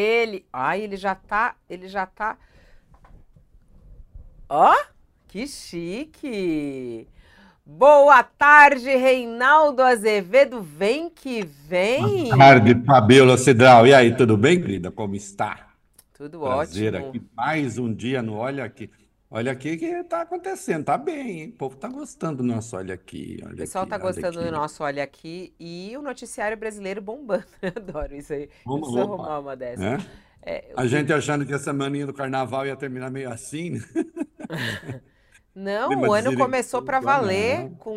Ele, ai, ele já tá, ele já tá. Ó, que chique. Boa tarde, Reinaldo Azevedo. Vem que vem. Boa tarde, Fabiola Cedral. E aí, tudo bem, querida? Como está? Tudo Prazer ótimo. aqui. Mais um dia no Olha Aqui. Olha aqui que está acontecendo. Tá bem, hein? O povo está gostando do nosso Olha Aqui. Olha O pessoal aqui, tá gostando do nosso Olha Aqui e o noticiário brasileiro bombando. Eu adoro isso aí. Vamos, preciso opa, arrumar uma dessas. né? É, A gente achando que essa maninha do carnaval ia terminar meio assim, né? Não, o ano começou para valer não. com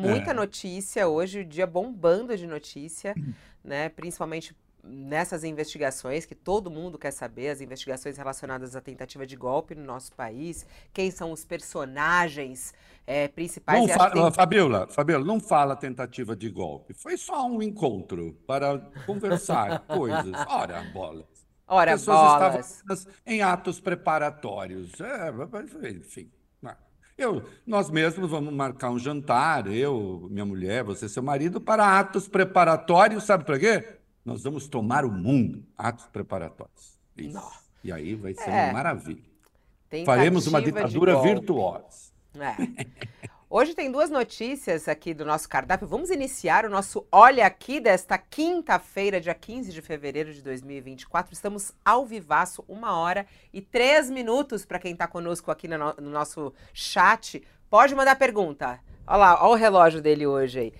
muita É. notícia hoje, o dia bombando de notícia, né? Principalmente nessas investigações que todo mundo quer saber, as investigações relacionadas à tentativa de golpe no nosso país, quem são os personagens eh, principais. Não fala, tem- Fabiola, Fabiola, não fala tentativa de golpe. Foi só um encontro para conversar coisas. Ora, bola. Ora, pessoas bolas. estavam em atos preparatórios. É, enfim. né? Eu, nós mesmos vamos marcar um jantar, eu, minha mulher, você, seu marido, para atos preparatórios, sabe para quê? Nós vamos tomar o mundo, atos preparatórios. Isso. Nossa. E aí vai ser É. uma maravilha. Faremos uma Tentativa ditadura virtuosa. É. Hoje tem duas notícias aqui do nosso cardápio. Vamos iniciar o nosso Olha Aqui desta quinta-feira, dia 15 de fevereiro de 2024. Estamos ao vivaço, uma hora e três minutos para quem está conosco aqui no, no nosso chat. Pode mandar pergunta. Olha lá, olha o relógio dele hoje aí.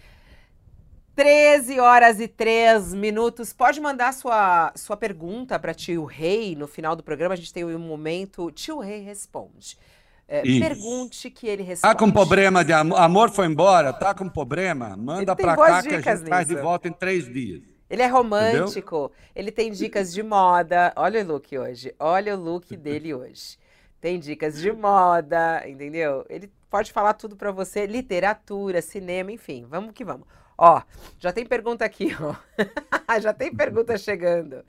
13 horas e 3 minutos. Pode mandar sua, sua pergunta para tio Rei no final do programa. A gente tem um momento. Tio Rei responde. É, pergunte que ele responde. Tá com problema de amor? Amor foi embora? Tá com problema? Manda boas cá que a gente traz de nisso. volta em três dias. Ele é romântico, ele tem dicas de moda. Olha o look hoje. Olha o look dele hoje. Tem dicas de moda, entendeu? Ele pode falar tudo pra você, literatura, cinema, enfim. Vamos que vamos. Ó, já tem pergunta aqui, ó. já tem pergunta chegando.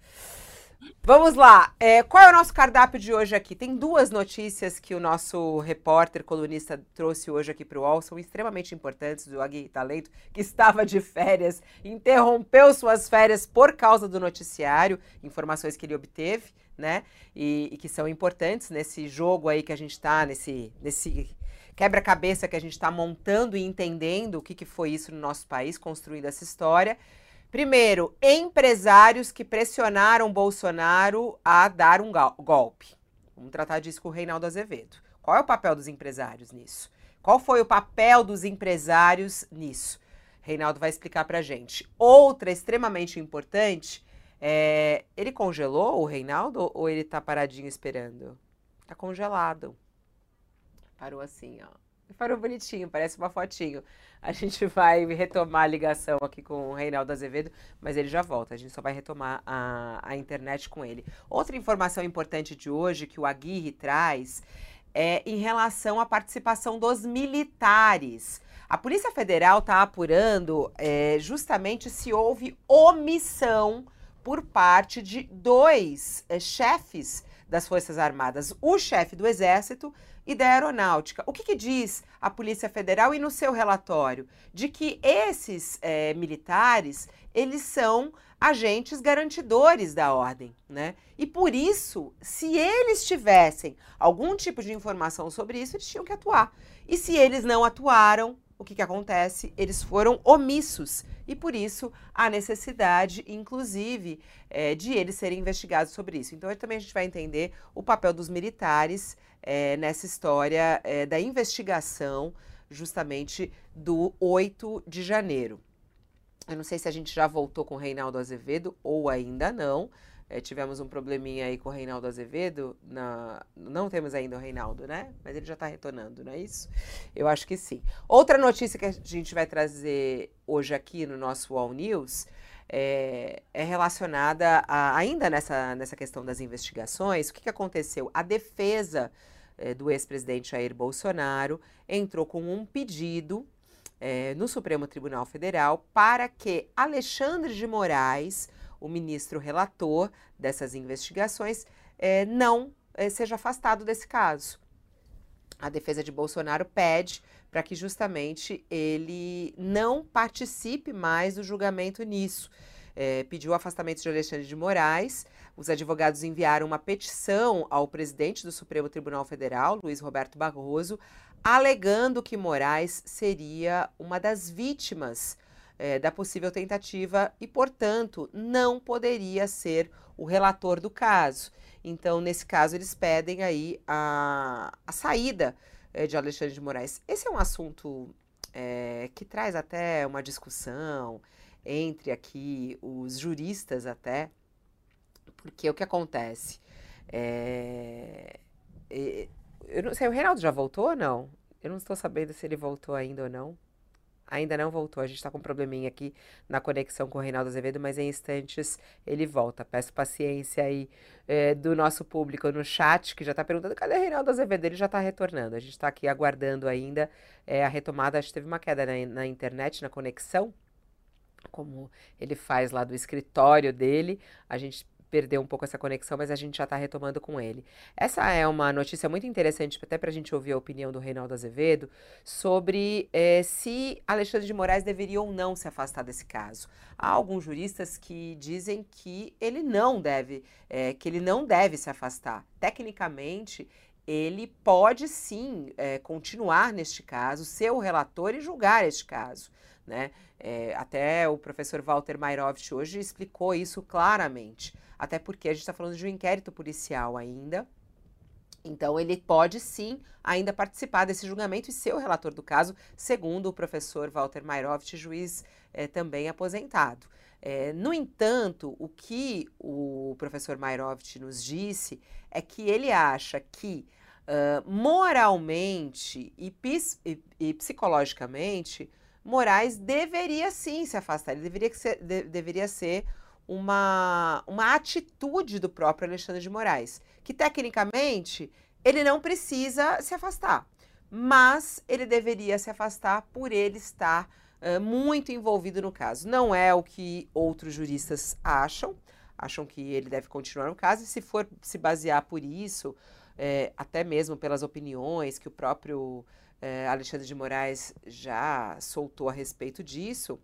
Vamos lá. É, qual é o nosso cardápio de hoje aqui? Tem duas notícias que o nosso repórter, colunista, trouxe hoje aqui para o UOL, são extremamente importantes, do Agui Talento, que estava de férias, interrompeu suas férias por causa do noticiário, informações que ele obteve, né? E, e que são importantes nesse jogo aí que a gente está, nesse, nesse quebra-cabeça que a gente está montando e entendendo o que, que foi isso no nosso país, construindo essa história. Primeiro, empresários que pressionaram Bolsonaro a dar um golpe. Vamos tratar disso com o Reinaldo Azevedo. Qual é o papel dos empresários nisso? Qual foi o papel dos empresários nisso? Reinaldo vai explicar pra gente. Outra extremamente importante é. Ele congelou o Reinaldo ou ele tá paradinho esperando? Tá congelado. Parou assim, ó. Parou bonitinho, parece uma fotinho. A gente vai retomar a ligação aqui com o Reinaldo Azevedo, mas ele já volta. A gente só vai retomar a, a internet com ele. Outra informação importante de hoje que o Aguirre traz é em relação à participação dos militares. A Polícia Federal está apurando é, justamente se houve omissão por parte de dois é, chefes das Forças Armadas, o chefe do Exército e da Aeronáutica. O que, que diz a Polícia Federal e no seu relatório? De que esses eh, militares, eles são agentes garantidores da ordem, né? E por isso, se eles tivessem algum tipo de informação sobre isso, eles tinham que atuar. E se eles não atuaram, o que, que acontece? Eles foram omissos. E por isso a necessidade, inclusive, eh, de eles serem investigados sobre isso. Então, também a gente vai entender o papel dos militares eh, nessa história eh, da investigação, justamente do 8 de janeiro. Eu não sei se a gente já voltou com o Reinaldo Azevedo ou ainda não. É, tivemos um probleminha aí com o Reinaldo Azevedo. Na... Não temos ainda o Reinaldo, né? Mas ele já está retornando, não é isso? Eu acho que sim. Outra notícia que a gente vai trazer hoje aqui no nosso All News é, é relacionada a, ainda nessa, nessa questão das investigações. O que, que aconteceu? A defesa é, do ex-presidente Jair Bolsonaro entrou com um pedido é, no Supremo Tribunal Federal para que Alexandre de Moraes, o ministro relator dessas investigações, é, não seja afastado desse caso. A defesa de Bolsonaro pede para que justamente ele não participe mais do julgamento nisso. É, pediu o afastamento de Alexandre de Moraes. Os advogados enviaram uma petição ao presidente do Supremo Tribunal Federal, Luiz Roberto Barroso, alegando que Moraes seria uma das vítimas é, da possível tentativa e, portanto, não poderia ser o relator do caso. Então, nesse caso, eles pedem aí a, a saída é, de Alexandre de Moraes. Esse é um assunto é, que traz até uma discussão entre aqui os juristas até, porque o que acontece? É, eu não sei, o Reinaldo já voltou ou não? Eu não estou sabendo se ele voltou ainda ou não. Ainda não voltou, a gente está com um probleminha aqui na conexão com o Reinaldo Azevedo, mas em instantes ele volta. Peço paciência aí é, do nosso público no chat, que já está perguntando cadê o Reinaldo Azevedo? Ele já está retornando. A gente está aqui aguardando ainda é, a retomada. Acho que teve uma queda na, na internet, na conexão, como ele faz lá do escritório dele. A gente perdeu um pouco essa conexão, mas a gente já está retomando com ele. Essa é uma notícia muito interessante, até para a gente ouvir a opinião do Reinaldo Azevedo, sobre é, se Alexandre de Moraes deveria ou não se afastar desse caso. Há alguns juristas que dizem que ele não deve, é, que ele não deve se afastar. Tecnicamente, ele pode sim é, continuar neste caso, ser o relator e julgar este caso. Né? É, até o professor Walter Mairovich hoje explicou isso claramente até porque a gente está falando de um inquérito policial ainda. Então, ele pode sim ainda participar desse julgamento e ser o relator do caso, segundo o professor Walter Mairovich, juiz é, também aposentado. É, no entanto, o que o professor Mairovich nos disse é que ele acha que uh, moralmente e, e, e, psicologicamente, Moraes deveria sim se afastar, ele deveria ser, de, deveria ser uma, uma atitude do próprio Alexandre de Moraes, que tecnicamente ele não precisa se afastar, mas ele deveria se afastar por ele estar uh, muito envolvido no caso. Não é o que outros juristas acham, acham que ele deve continuar no caso, e se for se basear por isso, é, até mesmo pelas opiniões que o próprio é, Alexandre de Moraes já soltou a respeito disso,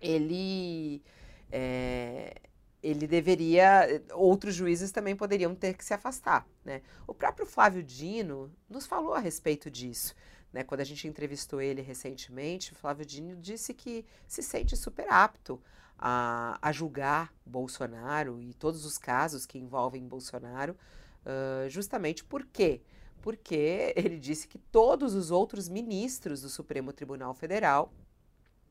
ele é, ele deveria, outros juízes também poderiam ter que se afastar. Né? O próprio Flávio Dino nos falou a respeito disso. Né? Quando a gente entrevistou ele recentemente, o Flávio Dino disse que se sente super apto a, a julgar Bolsonaro e todos os casos que envolvem Bolsonaro, uh, justamente por quê? Porque ele disse que todos os outros ministros do Supremo Tribunal Federal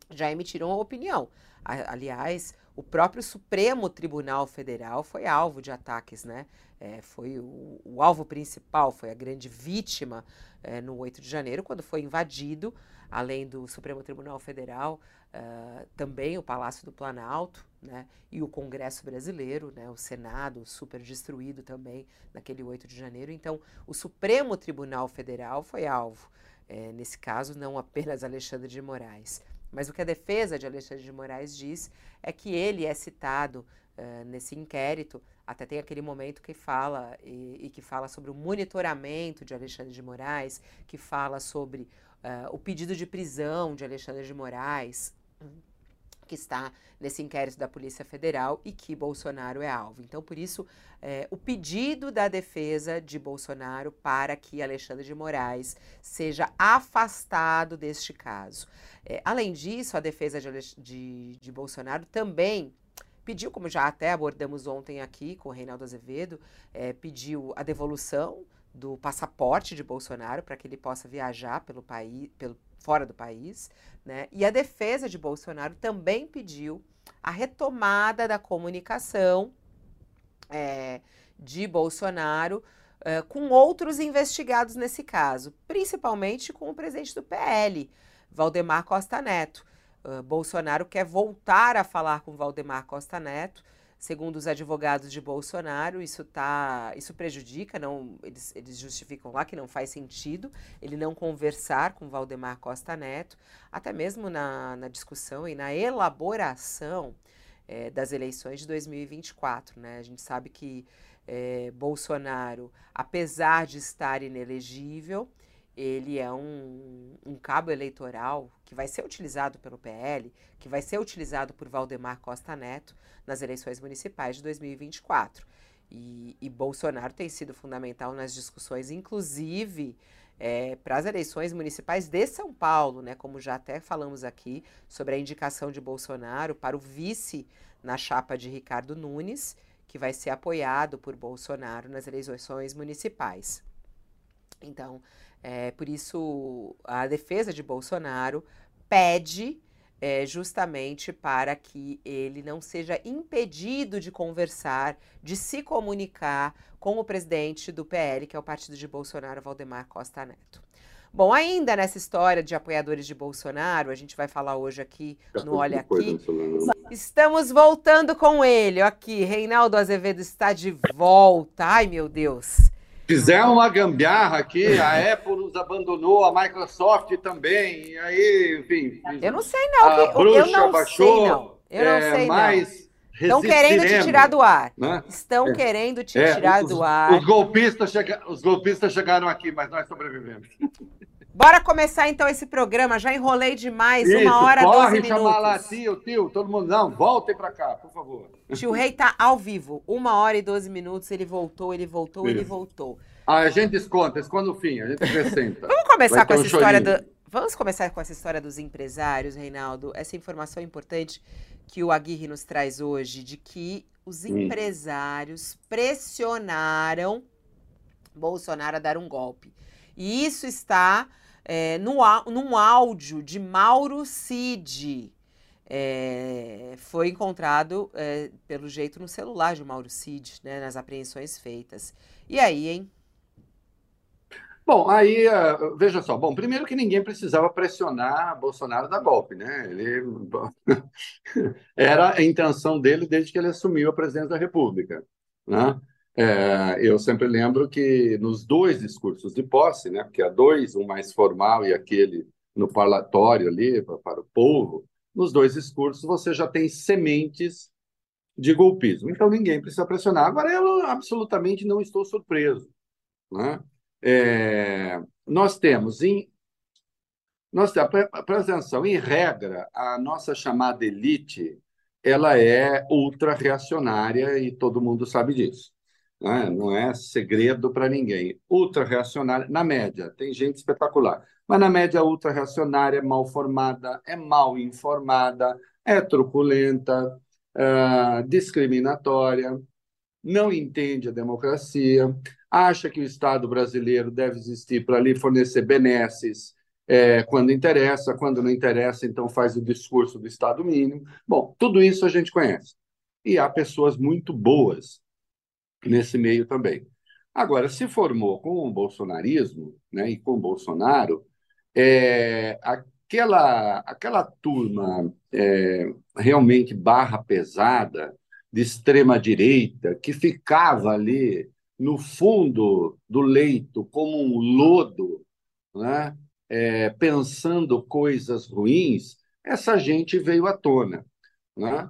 já emitiram a opinião. Aliás, o próprio Supremo Tribunal Federal foi alvo de ataques, né? É, foi o, o, alvo principal, foi a grande vítima é, no 8 de janeiro, quando foi invadido, além do Supremo Tribunal Federal, uh, também o Palácio do Planalto, né? E o Congresso Brasileiro, né? O Senado super destruído também naquele 8 de janeiro. Então, o Supremo Tribunal Federal foi alvo. É, nesse caso, não apenas Alexandre de Moraes. Mas o que a defesa de Alexandre de Moraes diz é que ele é citado uh, nesse inquérito, até tem aquele momento que fala e, e, que fala sobre o monitoramento de Alexandre de Moraes, que fala sobre uh, o pedido de prisão de Alexandre de Moraes, que está nesse inquérito da Polícia Federal e que Bolsonaro é alvo. Então, por isso, é, o pedido da defesa de Bolsonaro para que Alexandre de Moraes seja afastado deste caso. É, além disso, a defesa de, de, de Bolsonaro também pediu, como já até abordamos ontem aqui com o Reinaldo Azevedo, é, pediu a devolução do passaporte de Bolsonaro para que ele possa viajar pelo país, pelo, fora do país, né? E a defesa de Bolsonaro também pediu a retomada da comunicação é, de Bolsonaro é, com outros investigados nesse caso, principalmente com o presidente do PL, Valdemar Costa Neto. Uh, Bolsonaro quer voltar a falar com Valdemar Costa Neto Segundo os advogados de Bolsonaro, isso tá, isso prejudica, não, eles, eles justificam lá que não faz sentido ele não conversar com Valdemar Costa Neto, até mesmo na, na discussão e na elaboração é, das eleições de 2024. Né? A gente sabe que é, Bolsonaro, apesar de estar inelegível, ele é um, um, cabo eleitoral que vai ser utilizado pelo PL, que vai ser utilizado por Valdemar Costa Neto nas eleições municipais de 2024. E, e Bolsonaro tem sido fundamental nas discussões, inclusive é, para as eleições municipais de São Paulo, né? Como já até falamos aqui sobre a indicação de Bolsonaro para o vice na chapa de Ricardo Nunes, que vai ser apoiado por Bolsonaro nas eleições municipais. Então, é, por isso, a defesa de Bolsonaro pede é, justamente para que ele não seja impedido de conversar, de se comunicar com o presidente do PL, que é o partido de Bolsonaro, Valdemar Costa Neto. Bom, ainda nessa história de apoiadores de Bolsonaro, a gente vai falar hoje aqui no Olha Aqui. Estamos voltando com ele. Aqui, Reinaldo Azevedo está de volta. Ai, meu Deus. Fizeram uma gambiarra aqui, a Apple nos abandonou, a Microsoft também, e aí, enfim. Eu não sei, não. A bruxa eu não baixou, sei, não. Eu não é, sei, não. Estão querendo te tirar do ar. Né? Estão é. querendo te é, tirar os, do ar. Os golpistas, chega, os golpistas chegaram aqui, mas nós sobrevivemos. Bora começar então esse programa. Já enrolei demais, Isso, uma hora, corre, 12 minutos. chamar lá, tio, tio, todo mundo. Não, voltem para cá, por favor. Tio Rei tá ao vivo, uma hora e 12 minutos. Ele voltou, ele voltou, Isso. ele voltou. Ah, a gente desconta, desconta no fim, a gente acrescenta. Vamos começar com essa um história do. Vamos começar com essa história dos empresários, Reinaldo. Essa informação importante que o Aguirre nos traz hoje, de que os hum. empresários pressionaram Bolsonaro a dar um golpe. E isso está é, no, num áudio de Mauro Cid. É, foi encontrado, é, pelo jeito, no celular de Mauro Cid, né, nas apreensões feitas. E aí, hein? Bom, aí, uh, veja só. Bom, primeiro que ninguém precisava pressionar Bolsonaro da golpe, né? Ele era a intenção dele desde que ele assumiu a presidência da República, né? É, eu sempre lembro que nos dois discursos de posse, né, porque há dois, um mais formal e aquele no parlatório ali para, o povo, nos dois discursos você já tem sementes de golpismo. Então ninguém precisa pressionar. Agora eu absolutamente não estou surpreso. Né? É, nós temos em nós presta atenção, em regra, a nossa chamada elite ela é ultra reacionária e todo mundo sabe disso né? não é segredo para ninguém. Ultra-reacionária, na média, tem gente espetacular, mas na média, ultra-reacionária é mal formada, é mal informada, é truculenta, é discriminatória, não entende a democracia, acha que o Estado brasileiro deve existir para lhe fornecer benesses é, quando interessa, quando não interessa, então faz o discurso do Estado mínimo. Bom, tudo isso a gente conhece. E há pessoas muito boas nesse meio também. Agora, se formou com o bolsonarismo né, e com o Bolsonaro, é, aquela, aquela turma é, realmente barra pesada, de extrema-direita, que ficava ali no fundo do leito como um lodo, né, é, pensando coisas ruins, essa gente veio à tona. Né?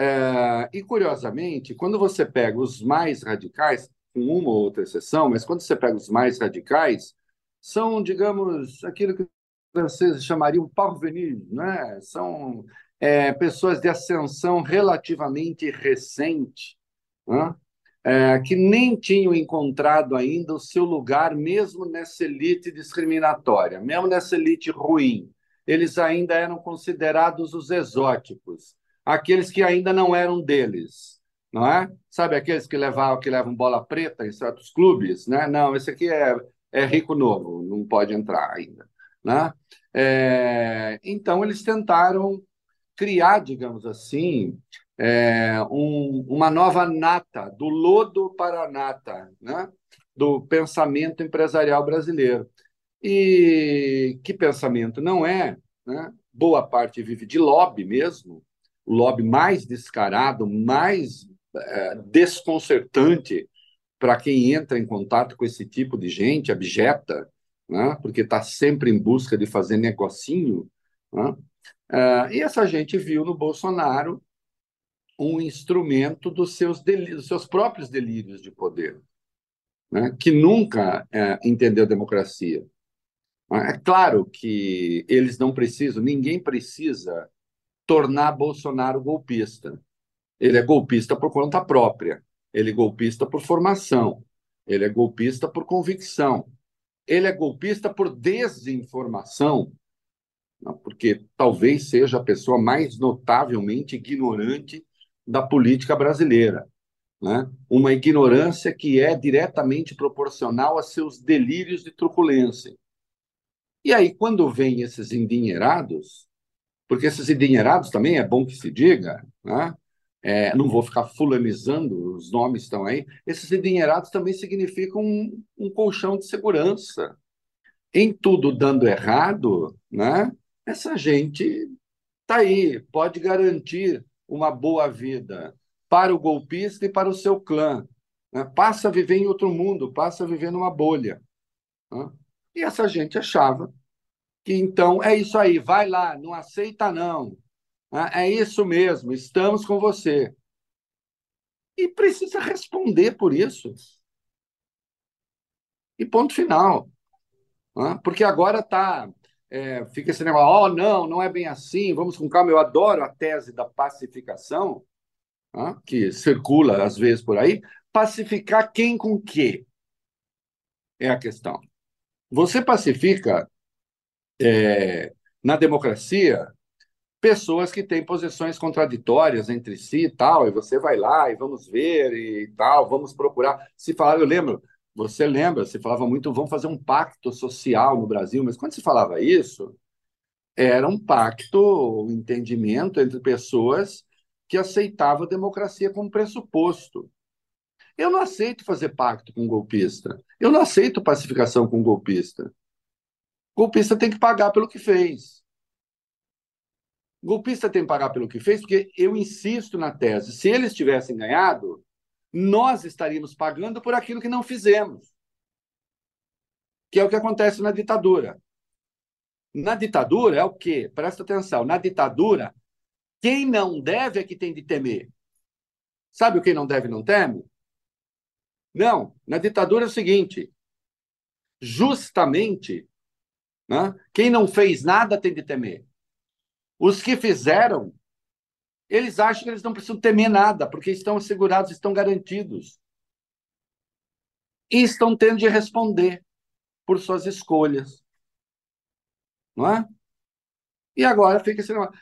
É, e, curiosamente, quando você pega os mais radicais, com uma ou outra exceção, mas quando você pega os mais radicais, são, digamos, aquilo que os franceses chamariam parvenus, né? são é, pessoas de ascensão relativamente recente, né? é, que nem tinham encontrado ainda o seu lugar, mesmo nessa elite discriminatória, mesmo nessa elite ruim. Eles ainda eram considerados os exóticos aqueles que ainda não eram deles, não é? Sabe aqueles que levavam que levam bola preta em certos clubes, né? Não, esse aqui é, é rico novo, não pode entrar ainda, né? É, então eles tentaram criar, digamos assim, é, um, uma nova nata do lodo para a nata, né? Do pensamento empresarial brasileiro. E que pensamento não é, né? Boa parte vive de lobby mesmo, o lobby mais descarado, mais é, desconcertante para quem entra em contato com esse tipo de gente abjeta, né? porque está sempre em busca de fazer negocinho. Né? É, e essa gente viu no Bolsonaro um instrumento dos seus, dos seus próprios delírios de poder, né? que nunca é, entendeu democracia, É claro que eles não precisam, ninguém precisa tornar Bolsonaro golpista. Ele é golpista por conta própria, ele é golpista por formação, ele é golpista por convicção, ele é golpista por desinformação, porque talvez seja a pessoa mais notavelmente ignorante da política brasileira. Né? Uma ignorância que é diretamente proporcional a seus delírios de truculência. E aí, quando vêm esses endinheirados, porque esses endinheirados também é bom que se diga, né? É, não vou ficar fulanizando, os nomes estão aí. Esses endinheirados também significam um, um colchão de segurança. Em tudo dando errado, né? essa gente está aí, pode garantir uma boa vida para o golpista e para o seu clã. Né? Passa a viver em outro mundo, passa a viver numa bolha. Né? E essa gente achava que então é isso aí, vai lá, não aceita não. Né? É isso mesmo, estamos com você. E precisa responder por isso. E ponto final. Né? Porque agora está é, fica esse negócio, oh, não, não é bem assim, vamos com calma. Eu adoro a tese da pacificação, né, que circula às vezes por aí. Pacificar quem com que? É a questão. Você pacifica é, na democracia pessoas que têm posições contraditórias entre si e tal, e você vai lá e vamos ver e tal, vamos procurar. Se falar, eu lembro, você lembra, se falava muito, vamos fazer um pacto social no Brasil, mas quando se falava isso, era um pacto, um entendimento entre pessoas que aceitavam a democracia como pressuposto. Eu não aceito fazer pacto com golpista. Eu não aceito pacificação com golpista. Golpista tem que pagar pelo que fez. Golpista tem que pagar pelo que fez, porque eu insisto na tese: se eles tivessem ganhado, nós estaríamos pagando por aquilo que não fizemos. Que é o que acontece na ditadura. Na ditadura é o quê? Presta atenção. Na ditadura, quem não deve é que tem de temer. Sabe o que não deve não teme? Não. Na ditadura é o seguinte: justamente, né, quem não fez nada tem de temer. Os que fizeram eles acham que eles não precisam temer nada, porque estão assegurados, estão garantidos. E estão tendo de responder por suas escolhas. Não é? E agora fica esse negócio.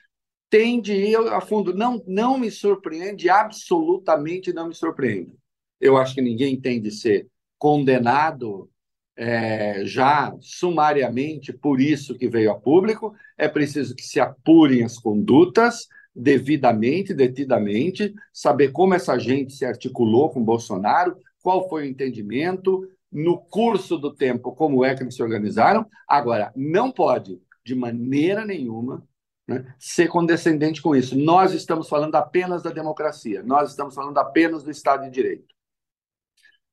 Tem de ir a fundo. Não, não me surpreende, absolutamente não me surpreende. Eu acho que ninguém tem de ser condenado é, já sumariamente por isso que veio a público. É preciso que se apurem as condutas devidamente, detidamente, saber como essa gente se articulou com Bolsonaro, qual foi o entendimento, no curso do tempo, como é que eles se organizaram. Agora, não pode, de maneira nenhuma, né, ser condescendente com isso. Nós estamos falando apenas da democracia, nós estamos falando apenas do Estado de Direito.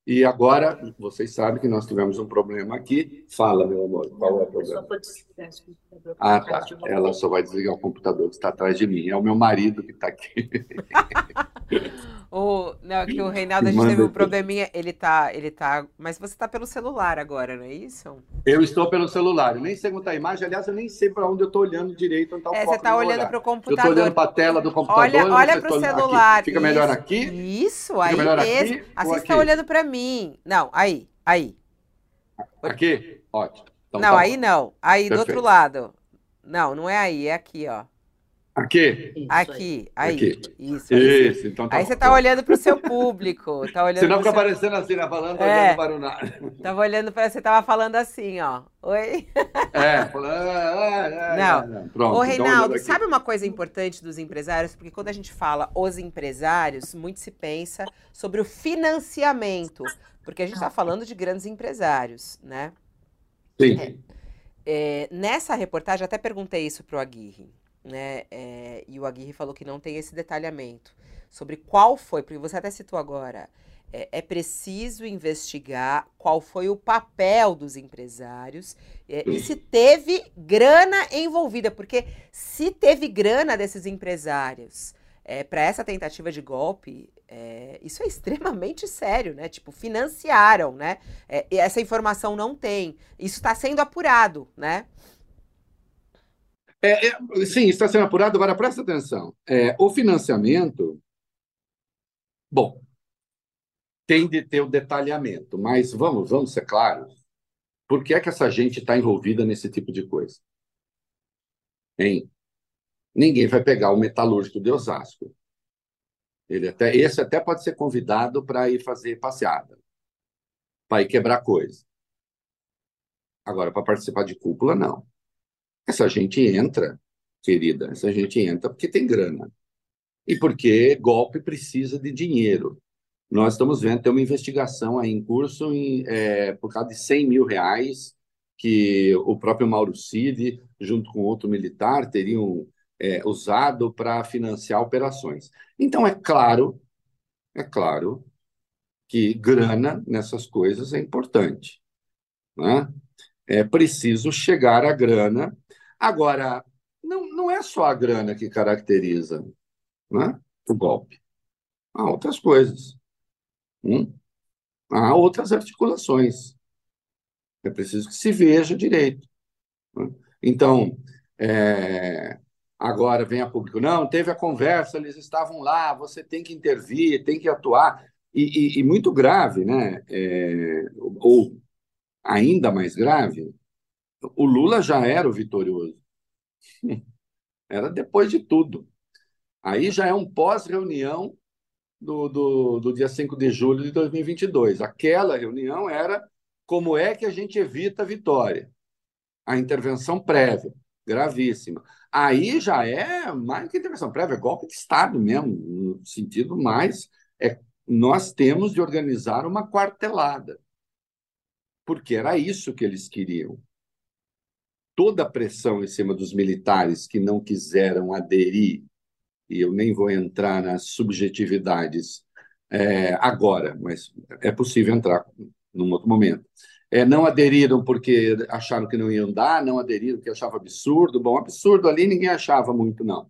E agora, vocês sabem que nós tivemos um problema aqui. Fala, meu amor, qual é o problema? Ah, tá. Ela só vai desligar o computador que está atrás de mim. É o meu marido que está aqui. o, não, que o Reinaldo, a gente teve um probleminha. Ele tá, ele tá. Mas você está pelo celular agora, não é isso? Eu estou pelo celular. Eu nem sei como a imagem. Aliás, eu nem sei para onde eu estou olhando direito. Onde tá o é, você está olhando para o computador. Eu estou olhando para a tela do computador. Olha, olha para o celular. Aqui. Fica isso, melhor aqui? Isso, aí mesmo. Aqui, assim você está olhando para mim mim. Não, aí, aí. Aqui? Ótimo. Então, não, tá aí não. Aí Perfeito. do outro lado. Não, não é aí, é aqui, ó. Aqui? Isso, aqui, aí. Aqui. Isso, isso. Então tá aí você tá olhando para o seu público. Tá olhando Senão fica seu... aparecendo assim, né? Falando, tá é. olhando para o nada. Tava olhando para você, tava falando assim, ó. Oi? É, falando. Ah, ah, não. não. Pronto, Ô, Reinaldo, sabe uma coisa importante dos empresários? Porque quando a gente fala os empresários, muito se pensa sobre o financiamento. Porque a gente está falando de grandes empresários, né? Sim. É, é, nessa reportagem, até perguntei isso para o Aguirre né? É, e o Aguirre falou que não tem esse detalhamento sobre qual foi, porque você até citou agora, é, é preciso investigar qual foi o papel dos empresários é, e se teve grana envolvida, porque se teve grana desses empresários é, para essa tentativa de golpe, isso é extremamente sério, né? Tipo, financiaram, né? Essa informação não tem. Isso está sendo apurado, né? É, é, sim, está sendo apurado. Agora, presta atenção. É, o financiamento, bom, tem de ter o detalhamento, mas vamos, vamos ser claros. Por que é que essa gente está envolvida nesse tipo de coisa? Hein? Ninguém vai pegar o metalúrgico de Osasco. Ele até, esse até pode ser convidado para ir fazer passeada, para ir quebrar coisa. Agora, para participar de cúpula, não. Essa gente entra, querida, essa gente entra porque tem grana. E porque golpe precisa de dinheiro. Nós estamos vendo, tem uma investigação aí em curso em, é, por causa de 100 mil reais que o próprio Mauro Cid, junto com outro militar, teriam é, usado para financiar operações. Então, é claro, é claro que grana nessas coisas é importante. Né? É preciso chegar à grana. Agora, não, não é só a grana que caracteriza né, o golpe. Há outras coisas. Hum? Há outras articulações. É preciso que se veja direito. Né? Então, é, agora vem a público. Não, teve a conversa, eles estavam lá, você tem que intervir, tem que atuar. E, e, e muito grave, né? É, ou ainda mais grave, o Lula já era o vitorioso. Era depois de tudo. Aí já é um pós-reunião do, do, do dia 5 de julho de 2022. Aquela reunião era como é que a gente evita a vitória. A intervenção prévia, gravíssima. Aí já é mais que intervenção prévia, é golpe de Estado mesmo, no sentido mais. É, nós temos de organizar uma quartelada, porque era isso que eles queriam. Toda a pressão em cima dos militares que não quiseram aderir, e eu nem vou entrar nas subjetividades é, agora, mas é possível entrar num outro momento é, não aderiram porque acharam que não iam dar, não aderiram porque achavam absurdo. Bom, absurdo ali ninguém achava muito, não.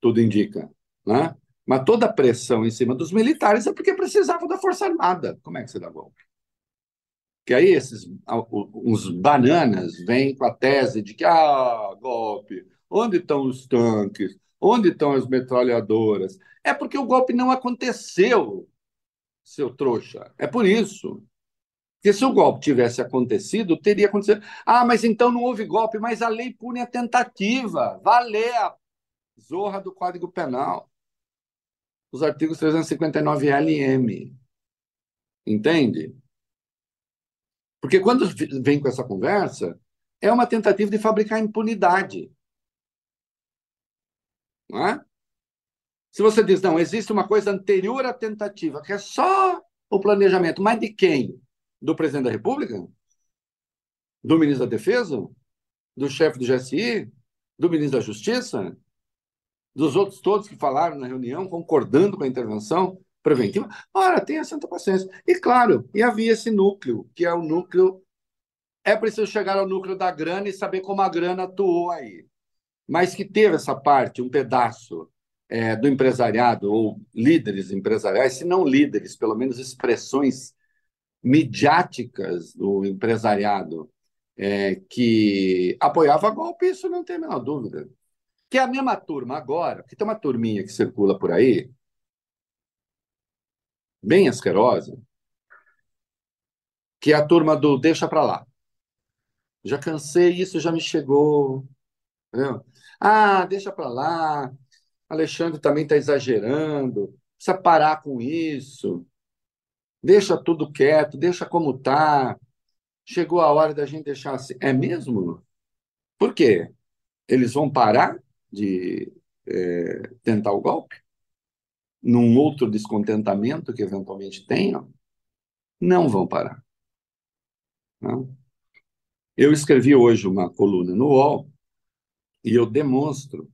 Tudo indica. Né? Mas toda a pressão em cima dos militares é porque precisavam da Força Armada. Como é que você dá golpe? Que aí esses uns bananas vêm com a tese de que, ah, golpe, onde estão os tanques? Onde estão as metralhadoras? É porque o golpe não aconteceu, seu trouxa. É por isso. Porque se o golpe tivesse acontecido, teria acontecido. Ah, mas então não houve golpe, mas a lei pune a tentativa. Valer a zorra do Código Penal. Os artigos 359 L e M. Entende? Porque quando vem com essa conversa, é uma tentativa de fabricar impunidade. Não é? Se você diz, não, existe uma coisa anterior à tentativa, que é só o planejamento, mas de quem? do presidente da República? Do ministro da Defesa? Do chefe do GSI? Do ministro da Justiça? Dos outros todos que falaram na reunião, concordando com a intervenção preventiva? Ora, tenha santa paciência. E claro, e havia esse núcleo, que é o núcleo. É preciso chegar ao núcleo da grana e saber como a grana atuou aí. Mas que teve essa parte, um pedaço é, do empresariado, ou líderes empresariais, se não líderes, pelo menos expressões midiáticas do empresariado é, que apoiava golpe, isso não tem a menor dúvida. Que é a mesma turma agora, que tem uma turminha que circula por aí, bem asquerosa, que é a turma do deixa para lá. Já cansei, isso já me chegou. Entendeu? Ah, deixa para lá. Alexandre também está exagerando. Precisa parar com isso deixa tudo quieto, deixa como está. Chegou a hora da gente deixar assim. É mesmo? Por quê? Eles vão parar de é, tentar o golpe? Num outro descontentamento que eventualmente tenham? Não vão parar. Não? Eu escrevi hoje uma coluna no UOL e eu demonstro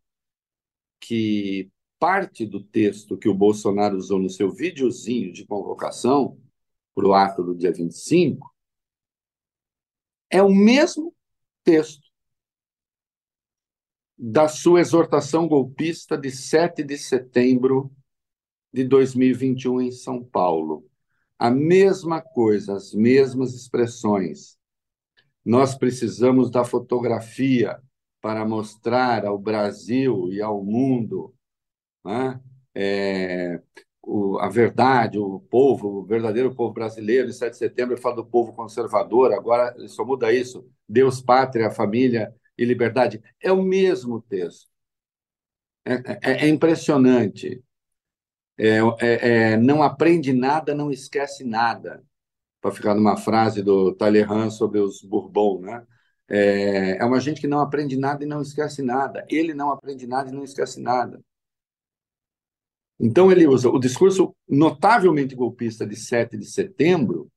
que parte do texto que o Bolsonaro usou no seu videozinho de convocação para o ato do dia 25 é o mesmo texto da sua exortação golpista de 7 de setembro de 2021 em São Paulo. A mesma coisa, as mesmas expressões. Nós precisamos da fotografia para mostrar ao Brasil e ao mundo né, é, o, a verdade, o povo, o verdadeiro povo brasileiro. Em 7 de setembro, eu falo do povo conservador, agora só muda isso: Deus, pátria, família e liberdade. É o mesmo texto. É, é, é impressionante. É, é, é, não aprende nada, não esquece nada, para ficar numa frase do Talleyrand sobre os Bourbon, né? É, é uma gente que não aprende nada e não esquece nada. Ele não aprende nada e não esquece nada. Então, ele usa o discurso notavelmente golpista de 7 de setembro,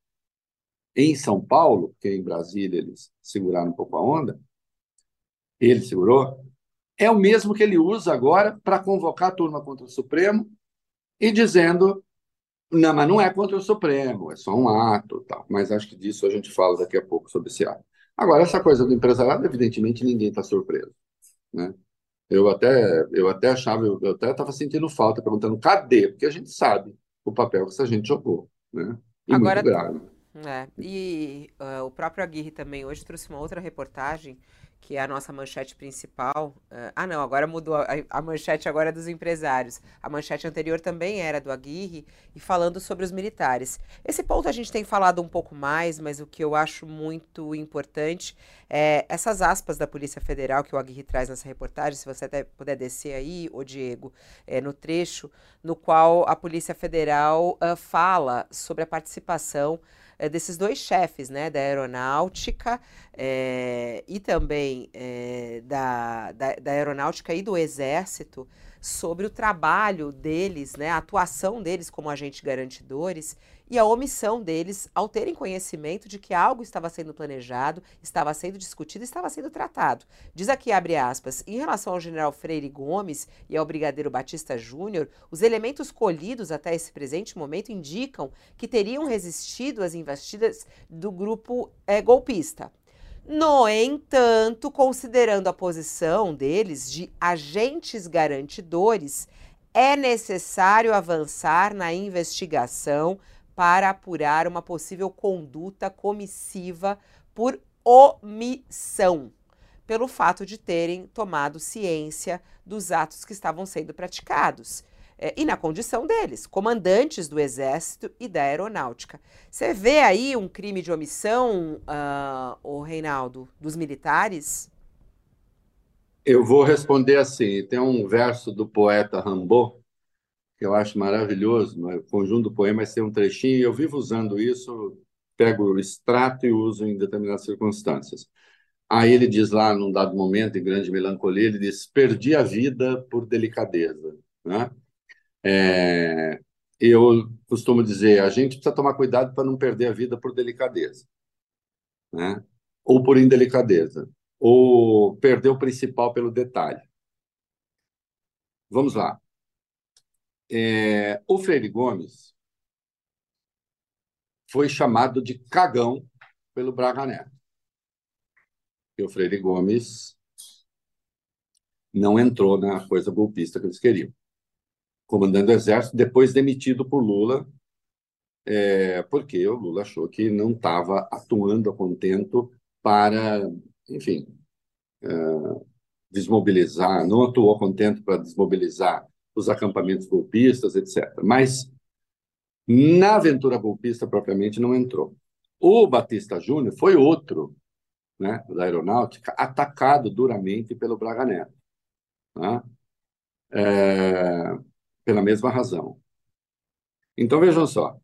em São Paulo, porque em Brasília eles seguraram um pouco a onda, ele segurou, é o mesmo que ele usa agora para convocar a turma contra o Supremo e dizendo não, mas não é contra o Supremo, é só um ato, tal. Mas acho que disso a gente fala daqui a pouco sobre esse ato. Agora, essa coisa do empresariado, evidentemente, ninguém está surpreso, né? Eu até, eu até achava, eu, até estava sentindo falta, perguntando cadê? Porque a gente sabe o papel que essa gente jogou, né? E Agora, muito grave. É, e uh, o próprio Aguirre também hoje trouxe uma outra reportagem que é a nossa manchete principal. Uh, ah, não, agora mudou. A, a, manchete agora é dos empresários. A manchete anterior também era do Aguirre e falando sobre os militares. Esse ponto a gente tem falado um pouco mais, mas o que eu acho muito importante é essas aspas da Polícia Federal que o Aguirre traz nessa reportagem. Se você até puder descer aí, o Diego, é, no trecho, no qual a Polícia Federal uh, fala sobre a participação é, desses dois chefes, né, da aeronáutica é, e também é, da, da, da, aeronáutica e do exército sobre o trabalho deles, né, a atuação deles como agentes garantidores e a omissão deles ao terem conhecimento de que algo estava sendo planejado, estava sendo discutido, estava sendo tratado. Diz aqui, abre aspas, em relação ao general Freire Gomes e ao brigadeiro Batista Júnior, os elementos colhidos até esse presente momento indicam que teriam resistido às investidas do grupo é, golpista. No entanto, considerando a posição deles de agentes garantidores, é necessário avançar na investigação para apurar uma possível conduta comissiva por omissão, pelo fato de terem tomado ciência dos atos que estavam sendo praticados. É, e na condição deles, comandantes do Exército e da Aeronáutica. Você vê aí um crime de omissão, uh, o Reinaldo, dos militares? Eu vou responder assim: tem um verso do poeta Rimbaud que eu acho maravilhoso. O conjunto do poema é ser um trechinho, e eu vivo usando isso, pego o extrato e uso em determinadas circunstâncias. Aí ele diz lá, num dado momento, em grande melancolia, ele diz: Perdi a vida por delicadeza. Né? É, eu costumo dizer: a gente precisa tomar cuidado para não perder a vida por delicadeza, né? ou por indelicadeza, ou perder o principal pelo detalhe. Vamos lá. É, o Freire Gomes foi chamado de cagão pelo Braga Neto. E o Freire Gomes não entrou na coisa golpista que eles queriam. Comandando o exército, depois demitido por Lula, é, porque o Lula achou que não estava atuando a contento para, enfim, é, desmobilizar, não atuou contento para desmobilizar os acampamentos golpistas, etc. Mas na aventura golpista propriamente não entrou. O Batista Júnior foi outro né, da aeronáutica atacado duramente pelo Braga Neto, né? é, pela mesma razão. Então vejam só.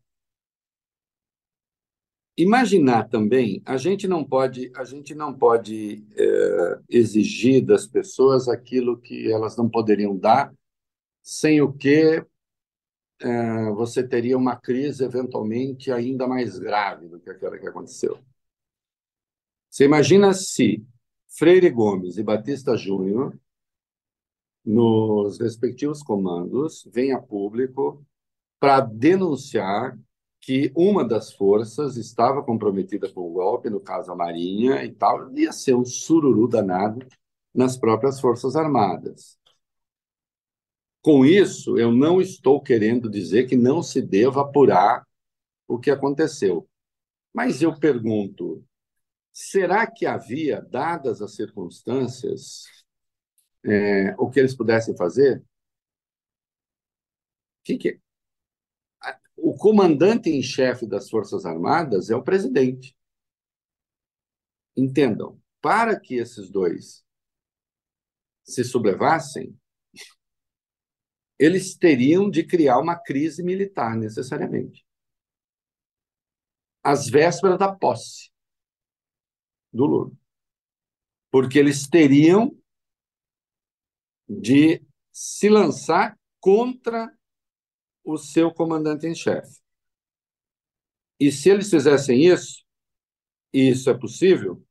Imaginar também, a gente não pode, a gente não pode é, exigir das pessoas aquilo que elas não poderiam dar sem o que é, você teria uma crise eventualmente ainda mais grave do que aquela que aconteceu. Você imagina se Freire Gomes e Batista Júnior, nos respectivos comandos, vêm a público para denunciar que uma das forças estava comprometida com o golpe, no caso a Marinha e tal, ia ser um sururu danado nas próprias Forças Armadas. Com isso, eu não estou querendo dizer que não se deva apurar o que aconteceu. Mas eu pergunto: será que havia, dadas as circunstâncias, é, o que eles pudessem fazer? Que, que? O comandante em chefe das Forças Armadas é o presidente. Entendam, para que esses dois se sublevassem, eles teriam de criar uma crise militar, necessariamente. Às vésperas da posse do Lula. Porque eles teriam de se lançar contra o seu comandante em chefe. E se eles fizessem isso, e isso é possível,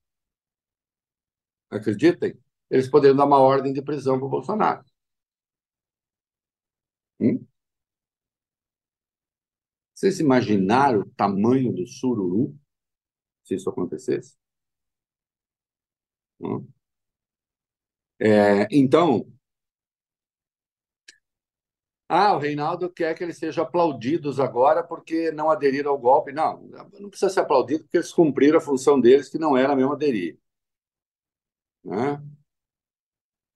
acreditem, eles poderiam dar uma ordem de prisão para o Bolsonaro. Hum? Vocês imaginaram o tamanho do sururu se isso acontecesse? Hum? É, então, ah, o Reinaldo quer que eles sejam aplaudidos agora porque não aderiram ao golpe. Não, não precisa ser aplaudido porque eles cumpriram a função deles, que não era mesmo aderir. Né?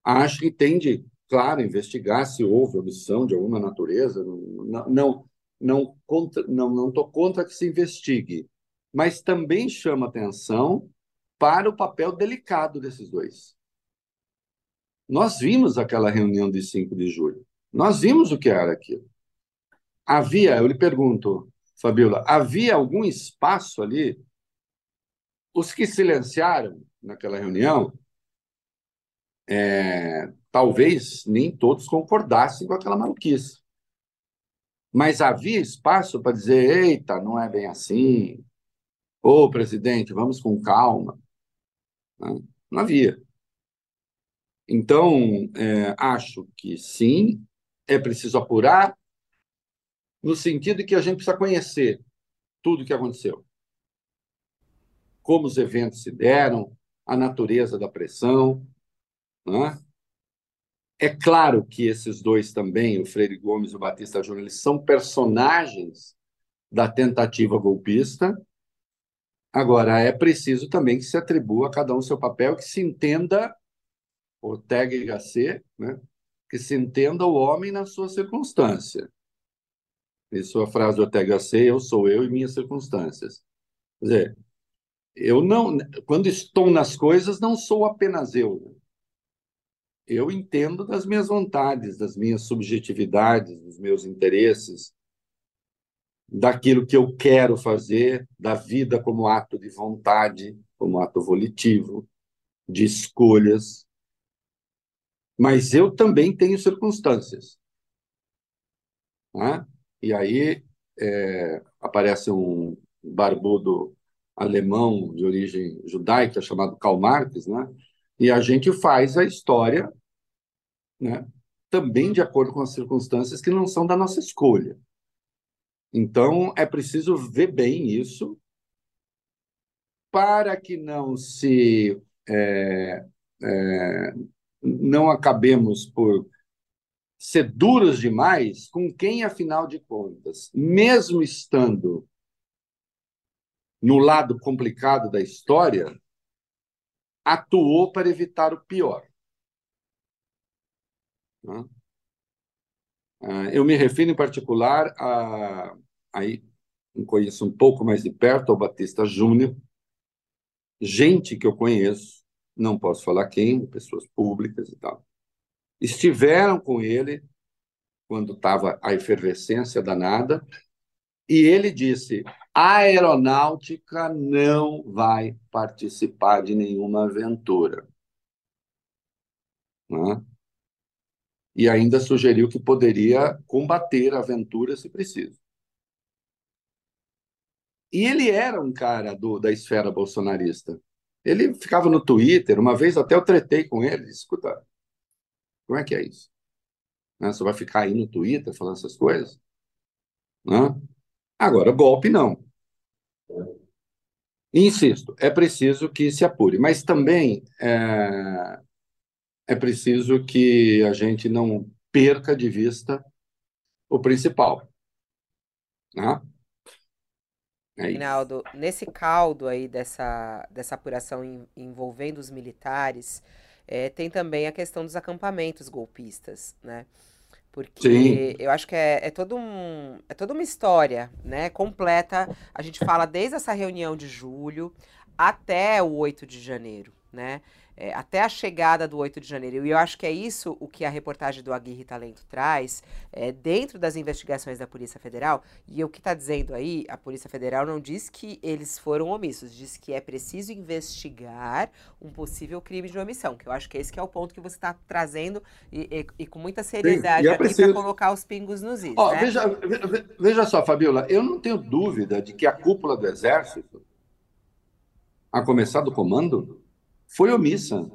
Acho que tem de, claro, investigar se houve omissão de alguma natureza. Não, não, não, contra, não, não estou contra que se investigue, mas também chama atenção para o papel delicado desses dois. Nós vimos aquela reunião de 5 de julho. Nós vimos o que era aquilo. Havia, eu lhe pergunto, Fabiola, havia algum espaço ali? Os que silenciaram naquela reunião, é, talvez nem todos concordassem com aquela maluquice. Mas havia espaço para dizer: eita, não é bem assim. Ô, presidente, vamos com calma. Não havia. Então, é, acho que sim, é preciso apurar, no sentido que a gente precisa conhecer tudo o que aconteceu. Como os eventos se deram, a natureza da pressão. Né? É claro que esses dois também, o Freire Gomes e o Batista Júnior, eles são personagens da tentativa golpista. Agora, é preciso também que se atribua a cada um seu papel, que se entenda Ortega y Gasset, né? que se entenda o homem na sua circunstância. Isso é a frase do Ortega C, eu sou eu e minhas circunstâncias. Quer dizer, eu não, quando estou nas coisas, não sou apenas eu. Eu entendo das minhas vontades, das minhas subjetividades, dos meus interesses, daquilo que eu quero fazer, da vida como ato de vontade, como ato volitivo, de escolhas. Mas eu também tenho circunstâncias. Né? E aí é, aparece um barbudo alemão de origem judaica chamado Karl Marx, né? E a gente faz a história né? também de acordo com as circunstâncias que não são da nossa escolha. Então, é preciso ver bem isso para que não se é, é, não acabemos por ser duros demais com quem, afinal de contas, mesmo estando no lado complicado da história, atuou para evitar o pior. Né? Ah, eu me refiro em particular a. Aí conheço um pouco mais de perto ao Batista Júnior, gente que eu conheço, não posso falar quem, pessoas públicas e tal, estiveram com ele quando estava a efervescência danada, e ele disse: a aeronáutica não vai participar de nenhuma aventura. Né? E ainda sugeriu que poderia combater a aventura se preciso. E ele era um cara do, da esfera bolsonarista. Ele ficava no Twitter, uma vez até eu tretei com ele, disse, escuta, como é que é isso? Né? Você vai ficar aí no Twitter falando essas coisas? Né? Agora, golpe não. Insisto, é preciso que se apure, mas também é, é preciso que a gente não perca de vista o principal. Né? É nesse caldo aí dessa, dessa apuração envolvendo os militares, é, tem também a questão dos acampamentos golpistas, né? Porque Sim. eu acho que é, é, todo um, é toda uma história, né? Completa. A gente fala desde essa reunião de julho até o 8 de janeiro, né? É, até a chegada do 8 de janeiro. E eu acho que é isso o que a reportagem do Aguirre Talento traz, é, dentro das investigações da Polícia Federal. E o que está dizendo aí, a Polícia Federal não diz que eles foram omissos, diz que é preciso investigar um possível crime de omissão, que eu acho que esse que é o ponto que você está trazendo e, e, e, com muita seriedade é aqui preciso... para colocar os pingos nos is. Oh, né? veja, veja só, Fabiola, eu não tenho dúvida de que a cúpula do Exército, a começar do comando, foi omissa.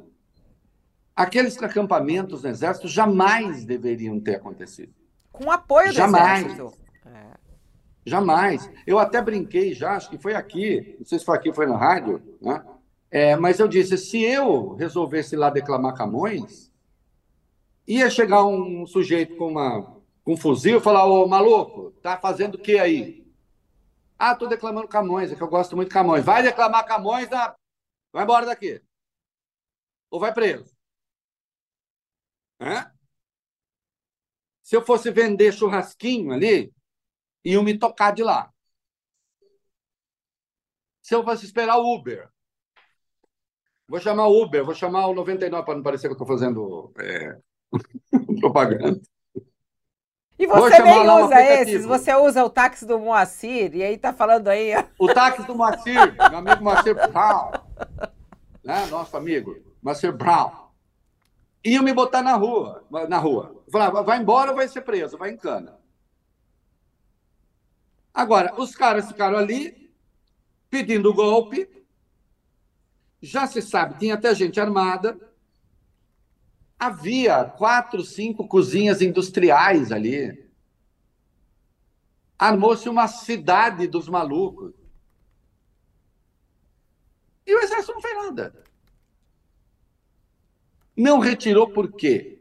Aqueles acampamentos no Exército jamais deveriam ter acontecido. Com apoio do jamais. Exército. É. Jamais. Eu até brinquei já, acho que foi aqui, não sei se foi aqui, foi na rádio, né? É, mas eu disse, se eu resolvesse lá declamar Camões, ia chegar um sujeito com, uma, com um fuzil e falar, ô maluco, tá fazendo o que aí? Ah, tô declamando Camões, é que eu gosto muito de Camões. Vai declamar Camões, da... vai embora daqui ou vai preso? Hã? Se eu fosse vender churrasquinho ali, iam me tocar de lá. Se eu fosse esperar o Uber, vou chamar o Uber, vou chamar o 99 para não parecer que eu estou fazendo é, propaganda. E você nem usa esses, você usa o táxi do Moacir, e aí tá falando aí. O táxi do Moacir, meu amigo Moacir né? nosso amigo. Master Brown, iam me botar na rua, na rua. Falava, vai embora ou vai ser preso, vai em cana. Agora, os caras ficaram ali pedindo golpe. Já se sabe, tinha até gente armada. Havia quatro, cinco cozinhas industriais ali. Armou-se uma cidade dos malucos. E o exército não fez nada. Não retirou por quê?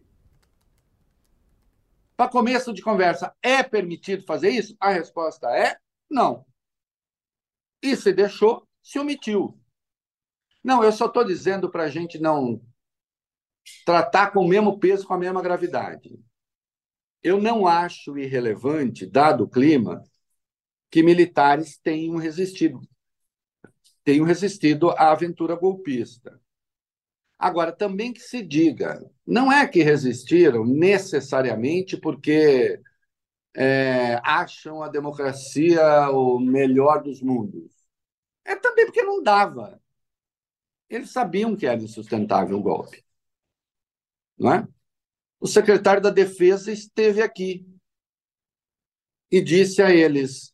Para começo de conversa, é permitido fazer isso? A resposta é não. E se deixou, se omitiu. Não, eu só estou dizendo para a gente não tratar com o mesmo peso, com a mesma gravidade. Eu não acho irrelevante, dado o clima, que militares tenham resistido, tenham resistido à aventura golpista. Agora, também que se diga, não é que resistiram necessariamente porque é, acham a democracia o melhor dos mundos. É também porque não dava. Eles sabiam que era insustentável o golpe. Não é? O secretário da Defesa esteve aqui e disse a eles: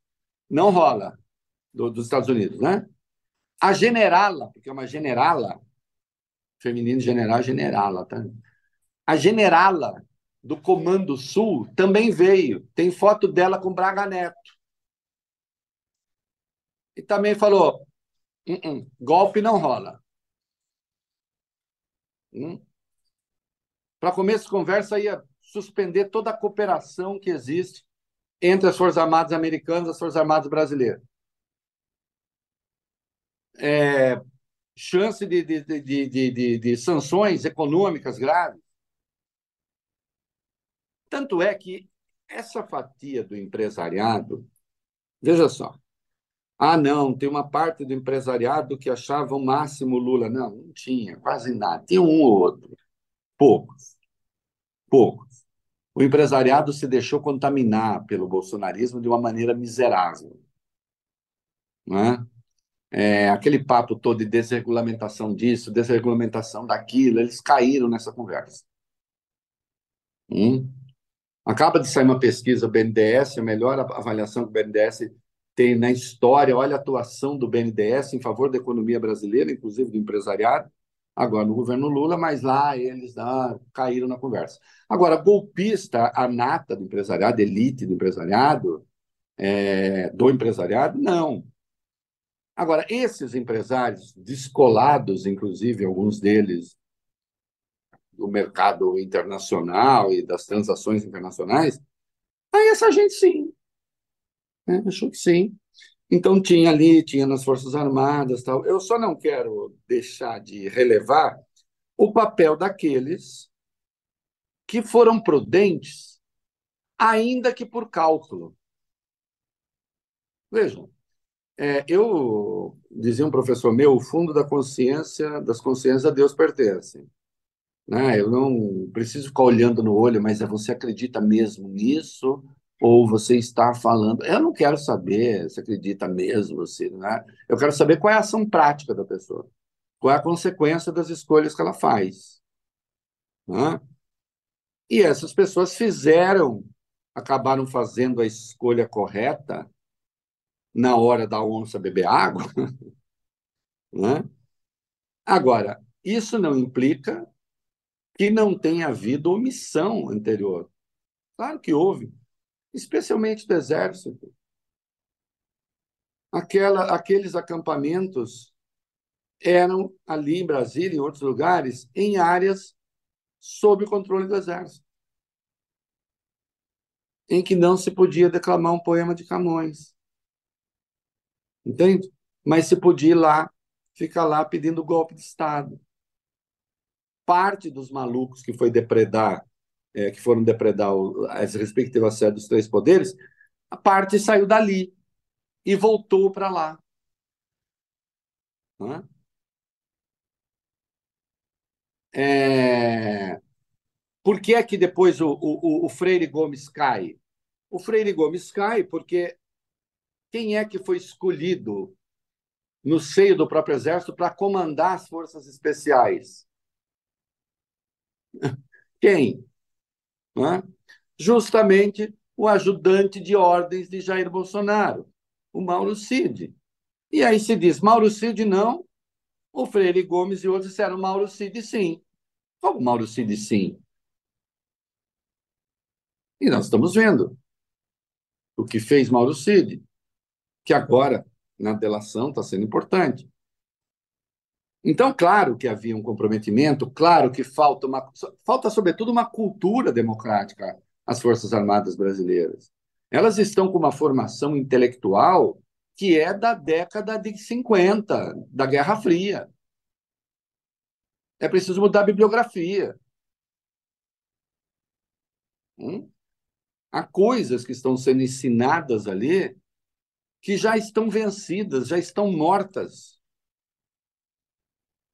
não rola, do, dos Estados Unidos, né? A generala, porque é uma generala, feminino general generala, tá? A generala do Comando Sul também veio. Tem foto dela com Braga Neto. E também falou: uh -uh, golpe não rola. Hum? Para começo de conversa, ia suspender toda a cooperação que existe entre as Forças Armadas americanas e as Forças Armadas brasileiras. É, chance de, de, de, de, de sanções econômicas graves. Tanto é que essa fatia do empresariado, veja só, ah, não, tem uma parte do empresariado que achava o máximo Lula. Não, não tinha, quase nada. Tinha um ou outro. Poucos. Poucos. O empresariado se deixou contaminar pelo bolsonarismo de uma maneira miserável. Não é? É, aquele papo todo de desregulamentação disso, desregulamentação daquilo, eles caíram nessa conversa. Hum? Acaba de sair uma pesquisa do BNDES, a melhor avaliação que o BNDES tem na história, olha a atuação do BNDES em favor da economia brasileira, inclusive do empresariado, agora no governo Lula, mas lá eles ah, caíram na conversa. Agora, golpista, a nata do empresariado, elite do empresariado, é, do empresariado, não. Agora, esses empresários descolados, inclusive alguns deles do mercado internacional e das transações internacionais, aí essa gente sim. Né? Achou que sim. Então tinha ali, tinha nas Forças Armadas, tal. Eu só não quero deixar de relevar o papel daqueles que foram prudentes, ainda que por cálculo. Vejam, é, eu dizia um professor meu, o fundo da consciência, das consciências a Deus pertence. Né? Eu não preciso ficar olhando no olho, mas é você acredita mesmo nisso? Ou você está falando? Eu não quero saber se acredita mesmo, se, né? Eu quero saber qual é a ação prática da pessoa, qual é a consequência das escolhas que ela faz. Né? E essas pessoas fizeram, acabaram fazendo a escolha correta na hora da onça beber água. Né? Agora, isso não implica que não tenha havido omissão anterior. Claro que houve, especialmente do Exército. Aquela, aqueles acampamentos eram ali em Brasília e em outros lugares, em áreas sob o controle do Exército, em que não se podia declamar um poema de Camões. Entende? Mas se podia ir lá, ficar lá pedindo golpe de Estado. Parte dos malucos que foi depredar, é, que foram depredar o, as respectivas sedes dos três poderes, a parte saiu dali e voltou para lá. É... Por que é que depois o, o, o Freire Gomes cai? O Freire Gomes cai porque quem é que foi escolhido no seio do próprio exército para comandar as forças especiais? Quem? Justamente o ajudante de ordens de Jair Bolsonaro, o Mauro Cid. E aí se diz, Mauro Cid não, o Freire Gomes e outros disseram Mauro Cid sim. Como Mauro Cid sim? E nós estamos vendo o que fez Mauro Cid que agora, na delação, está sendo importante. Então, claro que havia um comprometimento, claro que falta uma falta sobretudo uma cultura democrática às Forças Armadas brasileiras. Elas estão com uma formação intelectual que é da década de 50, da Guerra Fria. É preciso mudar a bibliografia. Hum? Há coisas que estão sendo ensinadas ali que já estão vencidas, já estão mortas.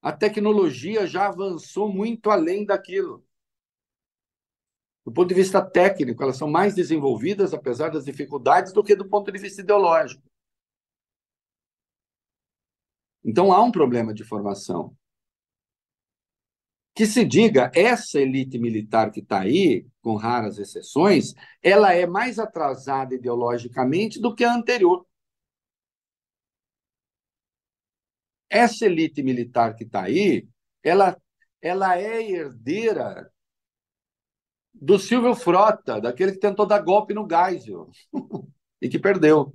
A tecnologia já avançou muito além daquilo. Do ponto de vista técnico, elas são mais desenvolvidas, apesar das dificuldades, do que do ponto de vista ideológico. Então há um problema de formação. Que se diga, essa elite militar que está aí, com raras exceções, ela é mais atrasada ideologicamente do que a anterior. Essa elite militar que está aí, ela, ela é herdeira do Silvio Frota, daquele que tentou dar golpe no Geisel e que perdeu.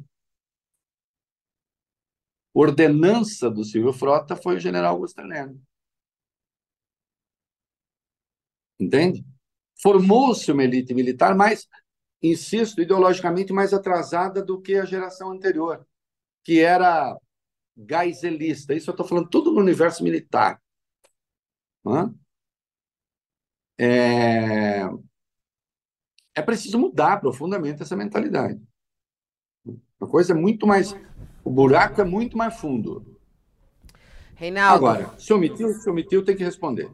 Ordenança do Silvio Frota foi o general Augusto Heleno. Entende? Formou-se uma elite militar mais, insisto, ideologicamente mais atrasada do que a geração anterior, que era gaiselista. Isso eu estou falando tudo no universo militar. É... é preciso mudar profundamente essa mentalidade. A coisa é muito mais. O buraco é muito mais fundo. Reinaldo. Agora, se omitiu, se omitiu, tem que responder.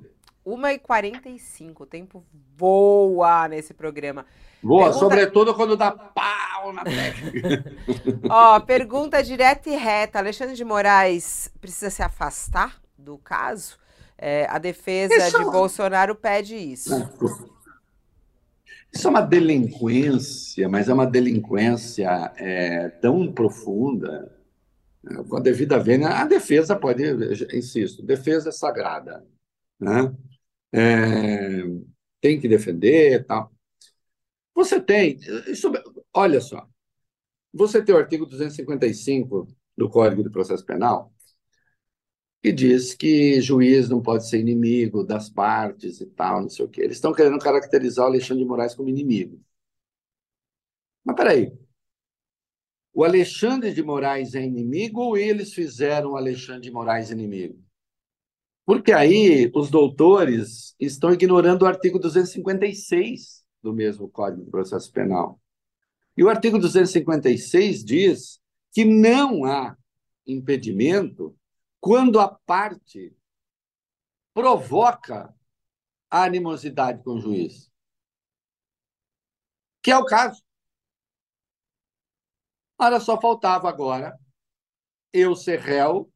1h45, o tempo voa nesse programa. Boa, pergunta... sobretudo quando dá pau na técnica. Ó, pergunta direta e reta. Alexandre de Moraes precisa se afastar do caso? É, a defesa isso de é... Bolsonaro pede isso. Isso é uma delinquência, mas é uma delinquência é, tão profunda. Com a devida vênia, a defesa pode, insisto, defesa é sagrada. Né? É, tem que defender tal. Você tem. Isso, olha só. Você tem o artigo 255 do Código de Processo Penal, que diz que juiz não pode ser inimigo das partes e tal, não sei o quê. Eles estão querendo caracterizar o Alexandre de Moraes como inimigo. Mas peraí. O Alexandre de Moraes é inimigo ou eles fizeram o Alexandre de Moraes inimigo? Porque aí os doutores estão ignorando o artigo 256 do mesmo Código de Processo Penal. E o artigo 256 diz que não há impedimento quando a parte provoca a animosidade com o juiz. Que é o caso. Ora, só faltava agora eu ser réu,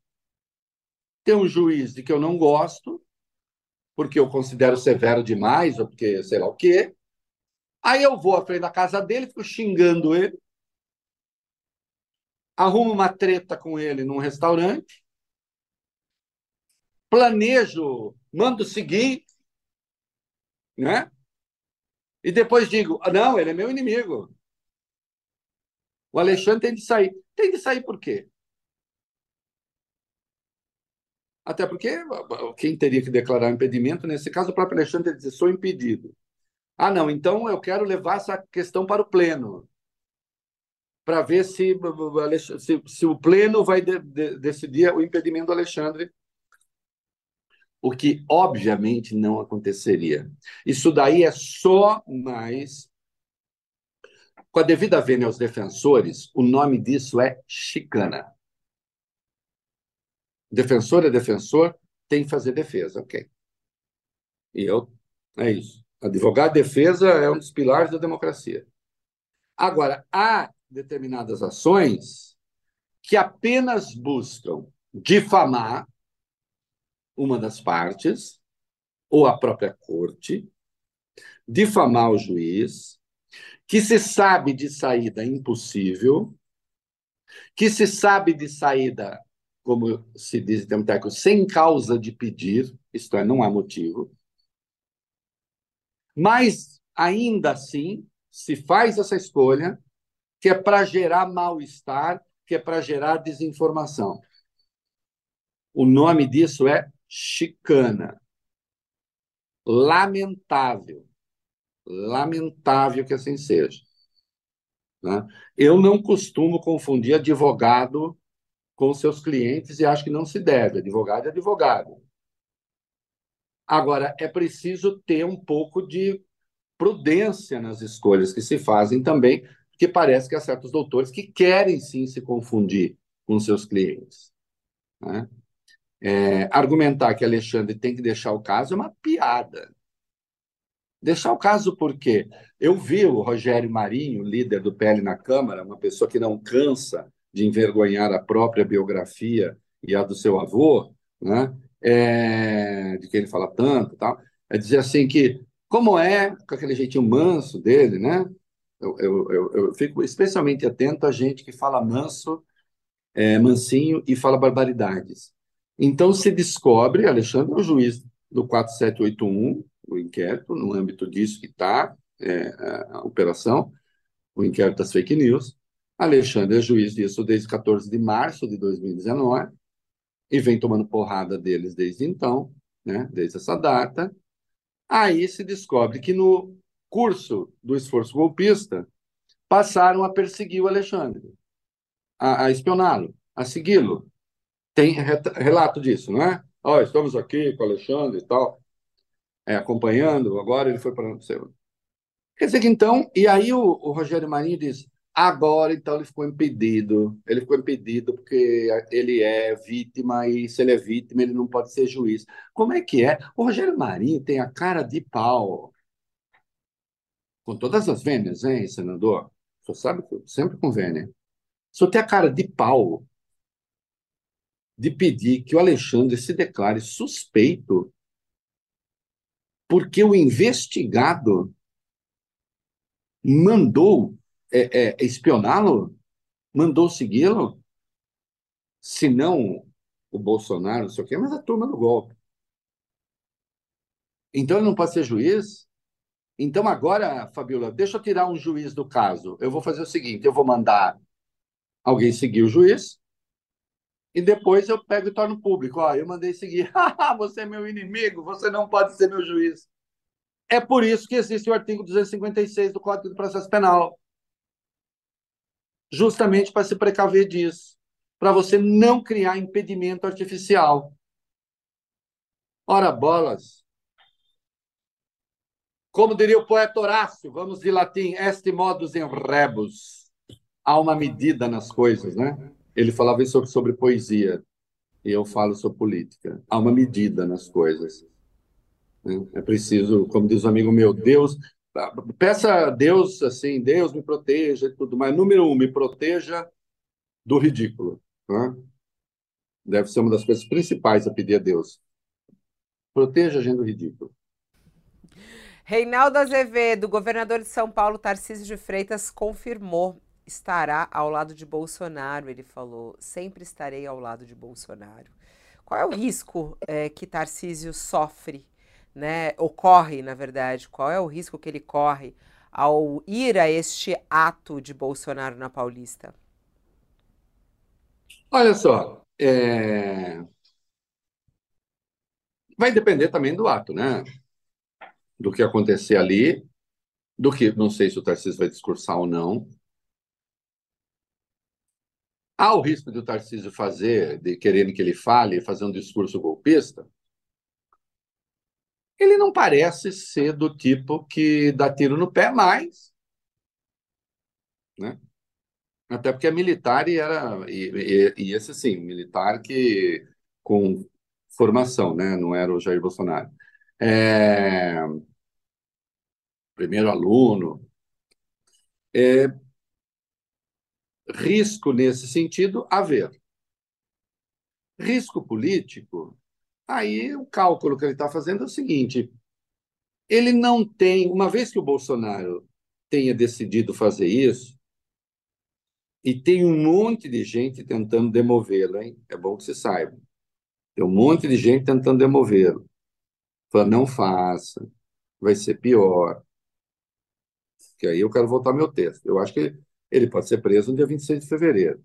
ter um juiz de que eu não gosto, porque eu considero severo demais, ou porque sei lá o quê. Aí eu vou à frente da casa dele, fico xingando ele, arrumo uma treta com ele num restaurante, planejo, mando seguir, né? E depois digo, ah, não, ele é meu inimigo. O Alexandre tem de sair. Tem de sair por quê? Até porque quem teria que declarar impedimento, nesse caso, o próprio Alexandre dizer, sou impedido. Ah, não, então eu quero levar essa questão para o pleno, para ver se, se, se, o pleno vai de, de, decidir o impedimento do Alexandre o que obviamente não aconteceria. Isso daí é só mais. Com a devida vênia aos defensores, o nome disso é chicana. Defensor é defensor, tem que fazer defesa, ok. E eu, é isso. Advogado de defesa é um dos pilares da democracia. Agora, há determinadas ações que apenas buscam difamar uma das partes, ou a própria corte, difamar o juiz, que se sabe de saída impossível, que se sabe de saída, como se diz em termo técnico, sem causa de pedir, isto é, não há motivo. Mas, ainda assim, se faz essa escolha, que é para gerar mal-estar, que é para gerar desinformação. O nome disso é chicana. Lamentável. Lamentável que assim seja. Né? Eu não costumo confundir advogado com seus clientes e acho que não se deve. Advogado é advogado. Agora, é preciso ter um pouco de prudência nas escolhas que se fazem também, porque parece que há certos doutores que querem sim se confundir com seus clientes. Né? É, argumentar que Alexandre tem que deixar o caso é uma piada. Deixar o caso por quê? Eu vi o Rogério Marinho, líder do PL na Câmara, uma pessoa que não cansa de envergonhar a própria biografia e a do seu avô, né? É, de que ele fala tanto tal, é dizer assim que, como é, com aquele jeitinho manso dele, né? Eu, eu, eu, eu fico especialmente atento a gente que fala manso, é, mansinho e fala barbaridades. Então, se descobre, Alexandre é o juiz do 4781, o inquérito, no âmbito disso que está é, a operação, o inquérito das fake news. Alexandre é juiz disso desde 14 de março de 2019 e vem tomando porrada deles desde então, né, desde essa data. Aí se descobre que no curso do esforço golpista passaram a perseguir o Alexandre, a, a espioná-lo, a segui-lo, tem relato disso, não é? Ó, oh, estamos aqui com o Alexandre e tal, é, acompanhando, agora ele foi para não sei Quer dizer que então, e aí o, o, Rogério Marinho diz, agora então ele ficou impedido, ele ficou impedido porque ele é vítima e se ele é vítima ele não pode ser juiz. Como é que é? O Rogério Marinho tem a cara de pau, com todas as vênias, hein, senador? Você sabe que sempre com vênia. Só tem a cara de pau de pedir que o Alexandre se declare suspeito porque o investigado mandou é, é, espioná-lo, mandou segui-lo, se não o Bolsonaro, não sei o quê, mas a turma do golpe. Então ele não pode ser juiz? Então agora, Fabiola, deixa eu tirar um juiz do caso. Eu vou fazer o seguinte: eu vou mandar alguém seguir o juiz, e depois eu pego e torno público. Ó, eu mandei seguir. você é meu inimigo, você não pode ser meu juiz. É por isso que existe o artigo 256 do Código do Processo Penal. Justamente para se precaver disso. Para você não criar impedimento artificial. Ora, bolas. Como diria o poeta Horácio, vamos de latim, est modus in rebus. Há uma medida nas coisas, né? Ele falava isso sobre, sobre poesia, e eu falo sobre política. Há uma medida nas coisas. Né? É preciso, como diz um amigo meu, Deus, peça a Deus assim, Deus me proteja e tudo mais. Número um, me proteja do ridículo. Né? Deve ser uma das coisas principais a pedir a Deus. Proteja a gente do ridículo. Reinaldo Azevedo, governador de São Paulo, Tarcísio de Freitas, confirmou estará ao lado de Bolsonaro. Ele falou: sempre estarei ao lado de Bolsonaro. Qual é o risco é, que Tarcísio sofre né, ocorre, na verdade, qual é o risco que ele corre ao ir a este ato de Bolsonaro na Paulista? Olha só, é... vai depender também do ato, né? Do que acontecer ali, do que não sei se o Tarcísio vai discursar ou não. Há o risco de o Tarcísio fazer, de querendo que ele fale, fazer um discurso golpista, ele não parece ser do tipo que dá tiro no pé mais. Né? Até porque é militar e era. E, e, e esse, sim, militar que com formação, né? não era o Jair Bolsonaro. É... Primeiro aluno. É... Risco nesse sentido, haver. Risco político, Aí o cálculo que ele está fazendo é o seguinte: ele não tem, uma vez que o Bolsonaro tenha decidido fazer isso, e tem um monte de gente tentando demovê-lo, hein? É bom que você saiba. Tem um monte de gente tentando demovê-lo. Fala, não faça, vai ser pior. Que aí eu quero voltar meu texto. Eu acho que ele pode ser preso no dia 26 de fevereiro.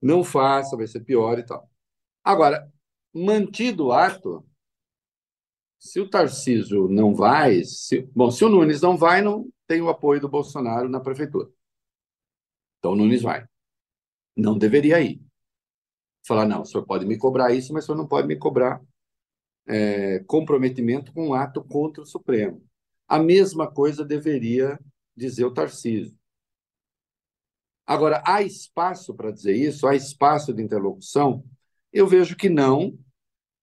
Não faça, vai ser pior e tal. Agora, mantido o ato, se o Tarcísio não vai, se, bom, se o Nunes não vai, não tem o apoio do Bolsonaro na prefeitura. Então o Nunes vai. Não deveria ir. Falar, não, o senhor pode me cobrar isso, mas o senhor não pode me cobrar é, comprometimento com um ato contra o Supremo. A mesma coisa deveria dizer o Tarcísio. Agora, há espaço para dizer isso? Há espaço de interlocução? Eu vejo que não,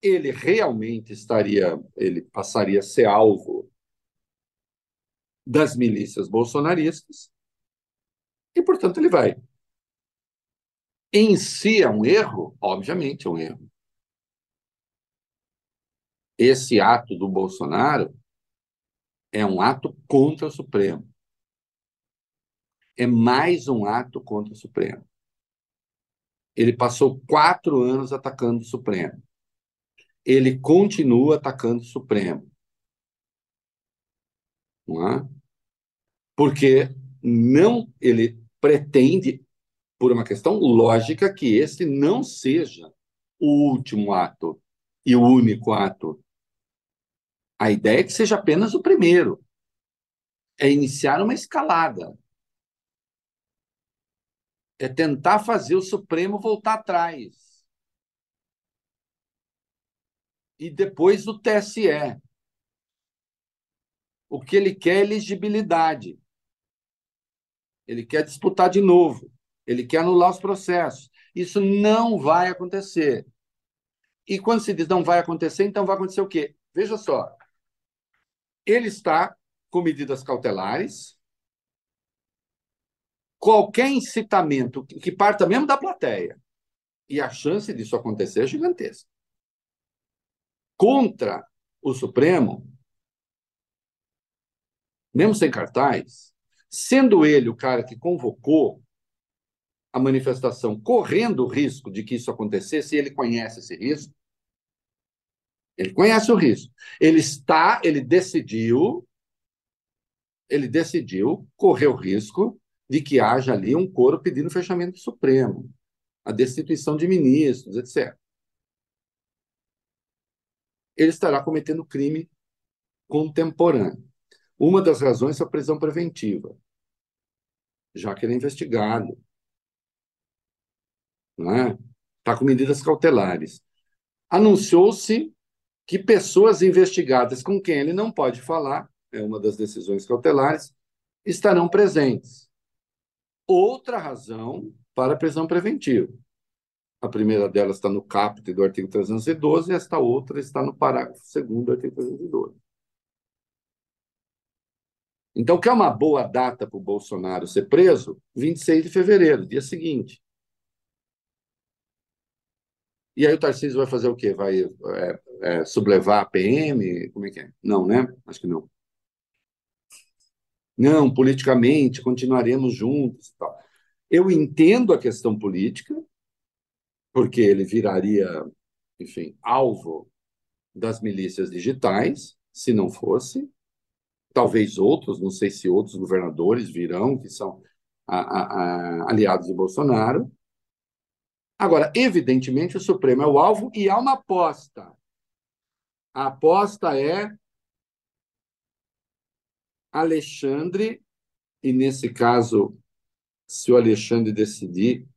ele realmente estaria, ele passaria a ser alvo das milícias bolsonaristas e, portanto, ele vai. Em si é um erro? Obviamente é um erro. Esse ato do Bolsonaro é um ato contra o Supremo. É mais um ato contra o Supremo. Ele passou quatro anos atacando o Supremo ele continua atacando o Supremo. Não é? Porque não ele pretende, por uma questão lógica, que esse não seja o último ato e o único ato. A ideia é que seja apenas o primeiro. É iniciar uma escalada. É tentar fazer o Supremo voltar atrás e depois o TSE. O que ele quer é elegibilidade. Ele quer disputar de novo. Ele quer anular os processos. Isso não vai acontecer. E quando se diz não vai acontecer, então vai acontecer o quê? Veja só. Ele está com medidas cautelares. Qualquer incitamento que parta mesmo da plateia, e a chance disso acontecer é gigantesca contra o Supremo, mesmo sem cartaz, sendo ele o cara que convocou a manifestação, correndo o risco de que isso acontecesse, ele conhece esse risco. Ele conhece o risco. Ele está, ele decidiu, ele decidiu correr o risco de que haja ali um coro pedindo fechamento do Supremo. a destituição de ministros, etc. Ele estará cometendo crime contemporâneo. Uma das razões é a prisão preventiva, já que ele é investigado. Não é? Está com medidas cautelares. Anunciou-se que pessoas investigadas com quem ele não pode falar, é uma das decisões cautelares, estarão presentes. Outra razão para a prisão preventiva. A primeira delas está no caput do artigo 312 e esta outra está no parágrafo 2 do artigo 312. Então, que é uma boa data para o Bolsonaro ser preso? 26 de fevereiro, dia seguinte. E aí o Tarcísio vai fazer o quê? Vai é, é, sublevar a PM? Como é que é? Não, né? Acho que não. Não, politicamente, continuaremos juntos. Tal. Eu entendo a questão política, porque ele viraria, enfim, alvo das milícias digitais, se não fosse. Talvez outros, não sei se outros governadores virão, que são a, a, a, aliados de Bolsonaro. Agora, evidentemente, o Supremo é o alvo e há uma aposta. A aposta é Alexandre, e nesse caso, se o Alexandre decidir,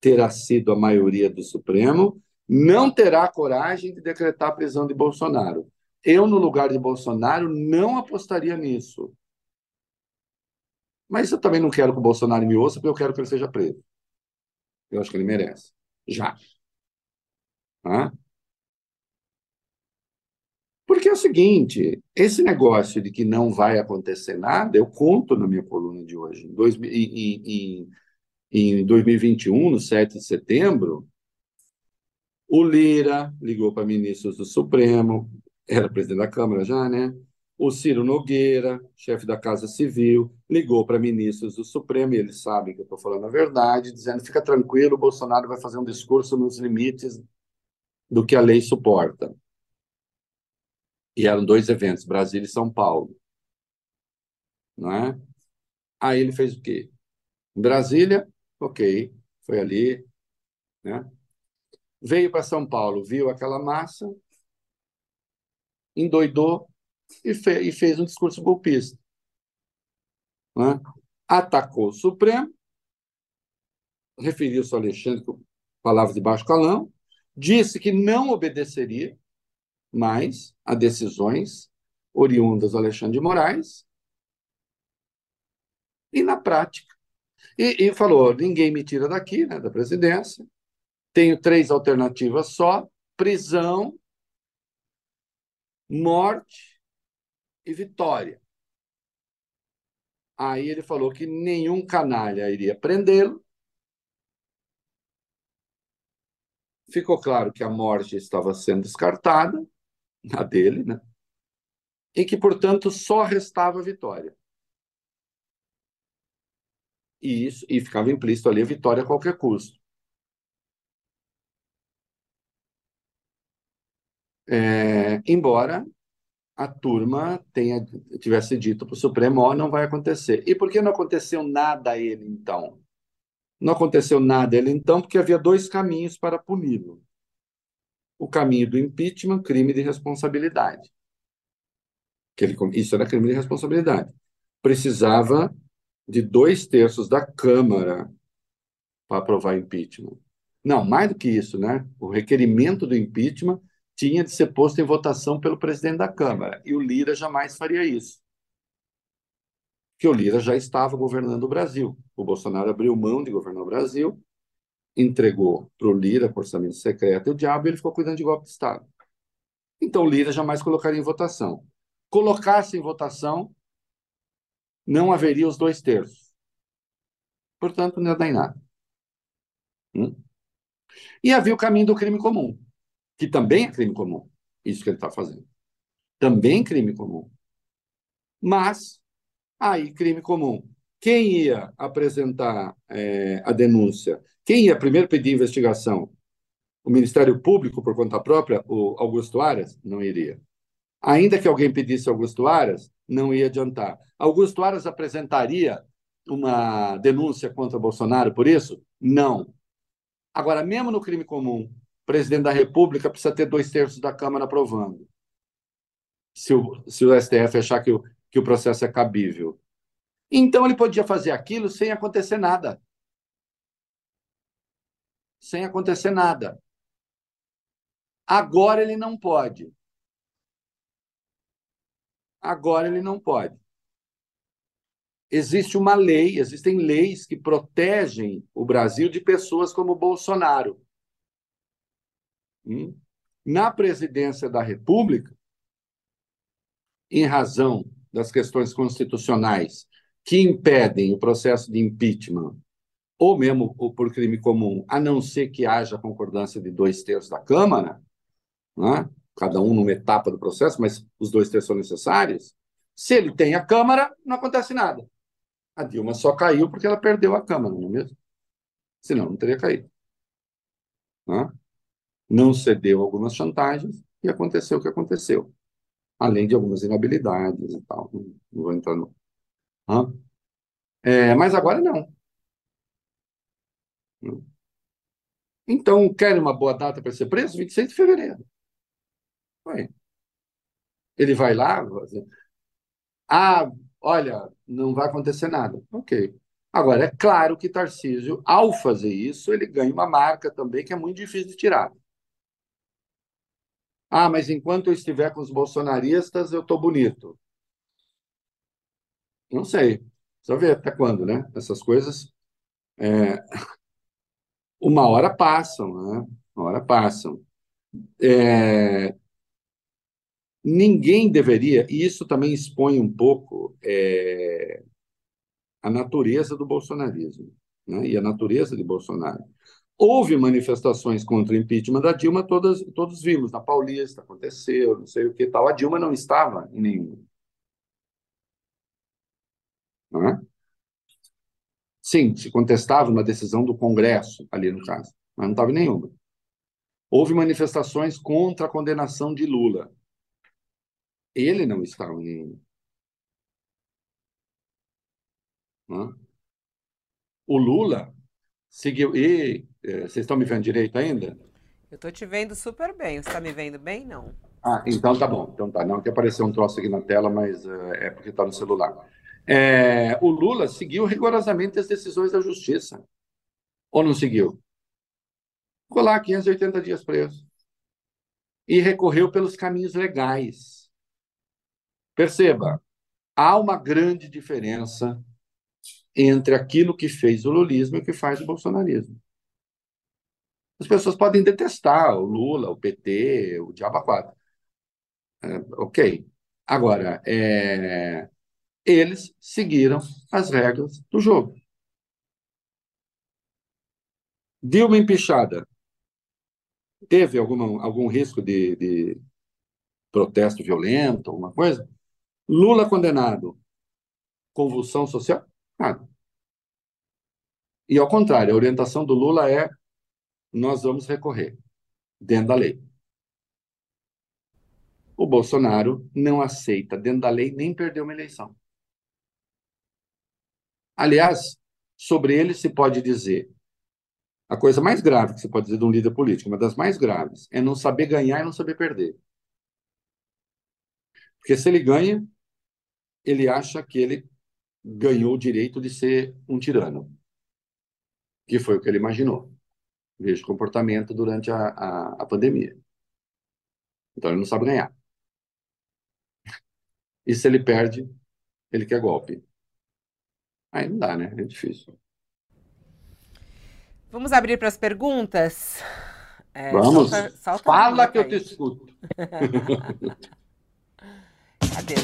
terá sido a maioria do Supremo, não terá coragem de decretar a prisão de Bolsonaro. Eu, no lugar de Bolsonaro, não apostaria nisso. Mas eu também não quero que o Bolsonaro me ouça, porque eu quero que ele seja preso. Eu acho que ele merece. Já. Tá? Porque é o seguinte, esse negócio de que não vai acontecer nada, eu conto na minha coluna de hoje. Em, dois, em, em, em 2021, no 7 de setembro, o Lira ligou para ministros do Supremo, era presidente da Câmara já, né? O Ciro Nogueira, chefe da Casa Civil, ligou para ministros do Supremo, e eles sabem que eu estou falando a verdade, dizendo: fica tranquilo, o Bolsonaro vai fazer um discurso nos limites do que a lei suporta. E eram dois eventos, Brasília e São Paulo. Não é? Aí ele fez o quê? Brasília, ok, foi ali, né? Veio para São Paulo, viu aquela massa, endoidou e, fe e fez um discurso golpista. Né? Atacou o Supremo, referiu-se ao Alexandre com palavras de baixo calão, disse que não obedeceria mais a decisões oriundas do Alexandre de Moraes, e na prática. E, e falou: ninguém me tira daqui, né, da presidência. Tenho três alternativas só: prisão, morte e vitória. Aí ele falou que nenhum canalha iria prendê-lo. Ficou claro que a morte estava sendo descartada a dele, né? E que, portanto, só restava a vitória. E, isso, e ficava implícito ali a vitória a qualquer custo. É, embora a turma tenha, tivesse dito para o Supremo, não vai acontecer. E por que não aconteceu nada a ele, então? Não aconteceu nada a ele, então, porque havia dois caminhos para puni-lo o caminho do impeachment, crime de responsabilidade. Que ele, isso era crime de responsabilidade. Precisava de dois terços da Câmara para aprovar impeachment. Não, mais do que isso, né? O requerimento do impeachment tinha de ser posto em votação pelo presidente da Câmara. E o Lira jamais faria isso. Porque o Lira já estava governando o Brasil. O Bolsonaro abriu mão de governar o Brasil entregou para o Lira, por orçamento secreto, e o diabo ele ficou cuidando de golpe de Estado. Então o Lira jamais colocaria em votação. Colocasse em votação, não haveria os dois terços. Portanto, não ia dar em nada. Hum? E havia o caminho do crime comum, que também é crime comum, isso que ele está fazendo. Também crime comum. Mas, aí, crime comum. Quem ia apresentar é, a denúncia quem ia primeiro pedir investigação? O Ministério Público, por conta própria, o Augusto Aras? Não iria. Ainda que alguém pedisse Augusto Aras, não ia adiantar. Augusto Aras apresentaria uma denúncia contra Bolsonaro por isso? Não. Agora, mesmo no crime comum, o presidente da República precisa ter dois terços da Câmara aprovando. Se o, se o STF achar que o, que o processo é cabível. Então, ele podia fazer aquilo sem acontecer nada. Sem acontecer nada. Agora ele não pode. Agora ele não pode. Existe uma lei, existem leis que protegem o Brasil de pessoas como Bolsonaro. Hum? Na presidência da República, em razão das questões constitucionais que impedem o processo de impeachment, ou mesmo por crime comum, a não ser que haja concordância de dois terços da Câmara, né? cada um numa etapa do processo, mas os dois terços são necessários. Se ele tem a Câmara, não acontece nada. A Dilma só caiu porque ela perdeu a Câmara, não é mesmo? Senão não teria caído. Né? Não cedeu algumas chantagens e aconteceu o que aconteceu. Além de algumas inabilidades e tal. Não vou entrar no. É, mas agora não. Então, querem uma boa data para ser preso? 26 de fevereiro. Ele vai lá, ah, olha, não vai acontecer nada. Ok. Agora, é claro que Tarcísio, ao fazer isso, ele ganha uma marca também que é muito difícil de tirar. Ah, mas enquanto eu estiver com os bolsonaristas, eu estou bonito. Não sei. Só ver até quando, né? Essas coisas. É... Uma hora passam, né? Uma hora passam. É ninguém deveria, e isso também expõe um pouco é, a natureza do bolsonarismo né, e a natureza de Bolsonaro. Houve manifestações contra o impeachment da Dilma, todas, todos vimos, na Paulista aconteceu, não sei o que tal. A Dilma não estava em nenhuma. Não é? Sim, se contestava uma decisão do Congresso, ali no caso, mas não estava em nenhuma. Houve manifestações contra a condenação de Lula. Ele não está em. O Lula seguiu. E é, vocês estão me vendo direito ainda? Eu estou te vendo super bem. Você está me vendo bem? Não. Ah, então tá bom. Então tá. Não que apareceu um troço aqui na tela, mas é, é porque está no celular. É, o Lula seguiu rigorosamente as decisões da justiça. Ou não seguiu? Ficou lá 580 dias preso. E recorreu pelos caminhos legais. Perceba, há uma grande diferença entre aquilo que fez o lulismo e o que faz o bolsonarismo. As pessoas podem detestar o Lula, o PT, o Diabo 4. É, ok. Agora, é, eles seguiram as regras do jogo. Dilma empichada. Teve alguma, algum risco de, de protesto violento, alguma coisa? Lula condenado. Convulsão social? Nada. E ao contrário, a orientação do Lula é: nós vamos recorrer dentro da lei. O Bolsonaro não aceita dentro da lei nem perder uma eleição. Aliás, sobre ele se pode dizer a coisa mais grave que se pode dizer de um líder político, uma das mais graves, é não saber ganhar e não saber perder. Porque se ele ganha, ele acha que ele ganhou o direito de ser um tirano, que foi o que ele imaginou. Veja o comportamento durante a, a, a pandemia. Então ele não sabe ganhar. E se ele perde, ele quer golpe. Aí não dá, né? É difícil. Vamos abrir para as perguntas? É, Vamos. Solta, solta Fala que eu te escuto. Cadê?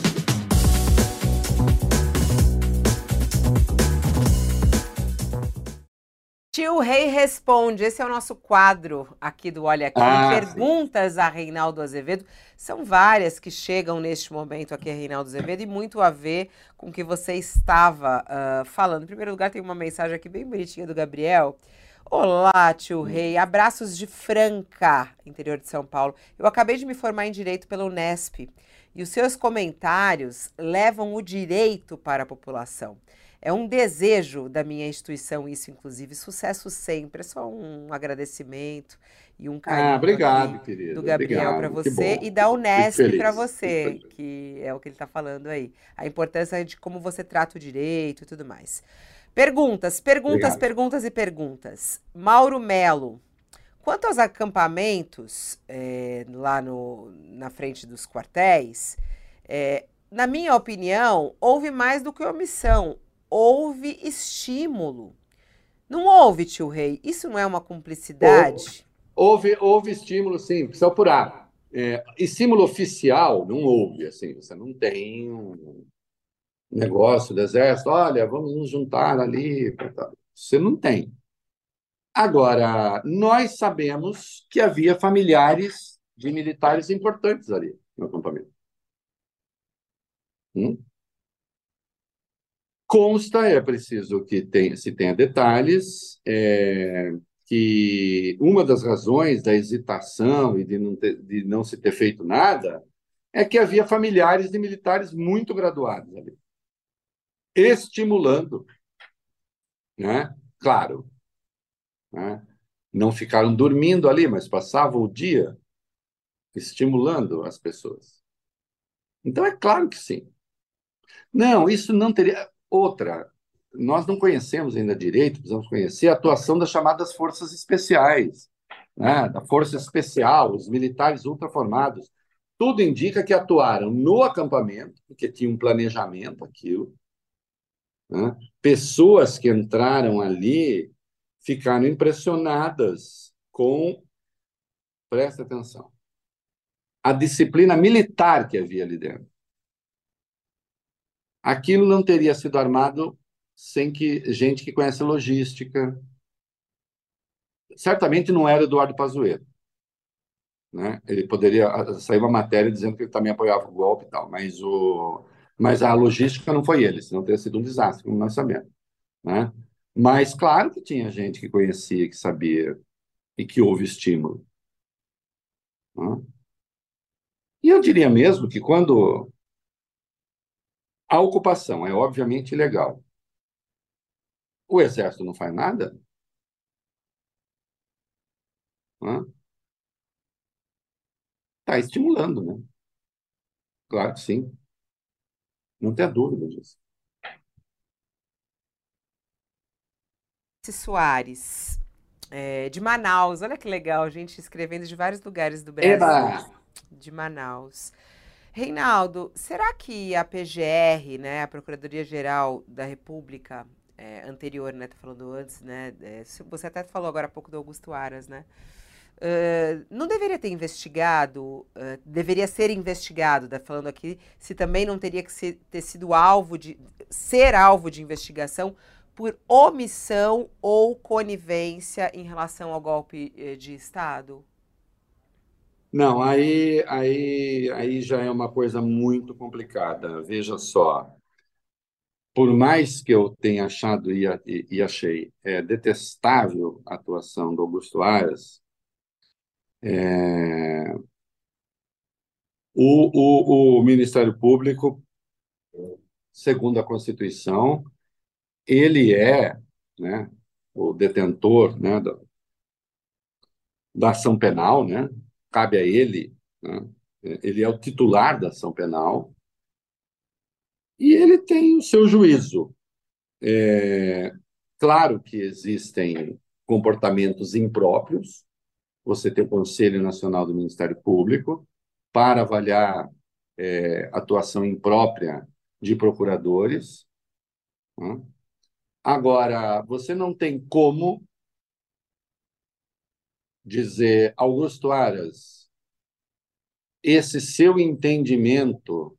Tio Rei Responde, esse é o nosso quadro aqui do Olha Aqui. Ah, Perguntas sim. a Reinaldo Azevedo. São várias que chegam neste momento aqui a Reinaldo Azevedo e muito a ver com o que você estava uh, falando. Em primeiro lugar, tem uma mensagem aqui bem bonitinha do Gabriel. Olá, tio Rei. Abraços de Franca, interior de São Paulo. Eu acabei de me formar em Direito pela Unesp e os seus comentários levam o direito para a população. É um desejo da minha instituição isso, inclusive. Sucesso sempre. É só um agradecimento e um carinho ah, obrigado, querido. do Gabriel para você e da Unesp para você, que é o que ele está falando aí. A importância de como você trata o direito e tudo mais. Perguntas, perguntas, obrigado. perguntas e perguntas. Mauro Melo. Quanto aos acampamentos é, lá no, na frente dos quartéis, é, na minha opinião, houve mais do que omissão, houve estímulo. Não houve, tio Rei? Isso não é uma cumplicidade? Houve, houve estímulo, sim, precisa apurar. É, estímulo oficial não houve, assim, você não tem um negócio do exército, olha, vamos nos juntar ali. Você não tem. Agora, nós sabemos que havia familiares de militares importantes ali no acampamento. Hum? Consta, é preciso que tenha, se tenha detalhes, é, que uma das razões da hesitação e de não, ter, de não se ter feito nada é que havia familiares de militares muito graduados ali, estimulando, né? Claro, né? Não ficaram dormindo ali, mas passavam o dia estimulando as pessoas. Então, é claro que sim. Não, isso não teria. Outra, nós não conhecemos ainda direito, precisamos conhecer a atuação das chamadas forças especiais, né? da Força Especial, os militares ultraformados. Tudo indica que atuaram no acampamento, porque tinha um planejamento aquilo. Né? Pessoas que entraram ali ficaram impressionadas com, presta atenção, a disciplina militar que havia ali dentro. Aquilo não teria sido armado sem que gente que conhece logística. Certamente não era Eduardo Pazuello. Né? Ele poderia sair uma matéria dizendo que ele também apoiava o golpe e tal, mas, o, mas a logística não foi ele, senão teria sido um desastre, como nós sabemos. Né? Mas claro que tinha gente que conhecia, que sabia e que houve estímulo. E eu diria mesmo que quando a ocupação é obviamente ilegal, o exército não faz nada? Está estimulando, né? Claro que sim. Não tem dúvida disso. Soares, é, de Manaus. Olha que legal, gente escrevendo de vários lugares do Brasil. Eba! De Manaus. Reinaldo, será que a PGR, né, a Procuradoria-Geral da República, é, anterior, né, falando antes, né, é, você até falou agora há pouco do Augusto Aras, né, uh, não deveria ter investigado, uh, deveria ser investigado, tá falando aqui, se também não teria que ser, ter sido alvo de, ser alvo de investigação por omissão ou conivência em relação ao golpe eh, de Estado? Não, aí, aí, aí já é uma coisa muito complicada. Veja só, por mais que eu tenha achado e, e, e achei é, detestável a atuação do Augusto Aras, é, o, o, o Ministério Público, segundo a Constituição, ele é né, o detentor né, da, da ação penal, né? Cabe a ele, né? ele é o titular da ação penal, e ele tem o seu juízo. É, claro que existem comportamentos impróprios, você tem o Conselho Nacional do Ministério Público para avaliar é, atuação imprópria de procuradores. Né? Agora, você não tem como dizer, Augusto Aras, esse seu entendimento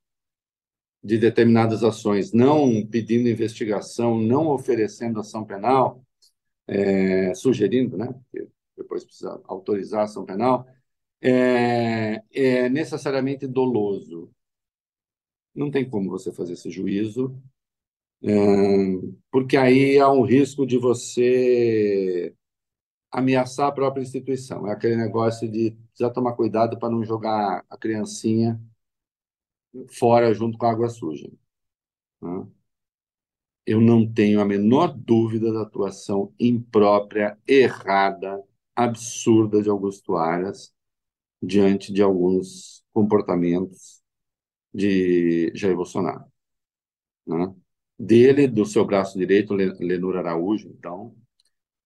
de determinadas ações, não pedindo investigação, não oferecendo ação penal, é, sugerindo, né, que depois precisa autorizar a ação penal, é, é necessariamente doloso. Não tem como você fazer esse juízo, porque aí há um risco de você ameaçar a própria instituição. É aquele negócio de precisar tomar cuidado para não jogar a criancinha fora junto com a água suja. Né? eu não tenho a menor dúvida da atuação imprópria, errada, absurda de Augusto Aras diante de alguns comportamentos de Jair Bolsonaro. Né? Dele, do seu braço direito, Lenura Araújo, então,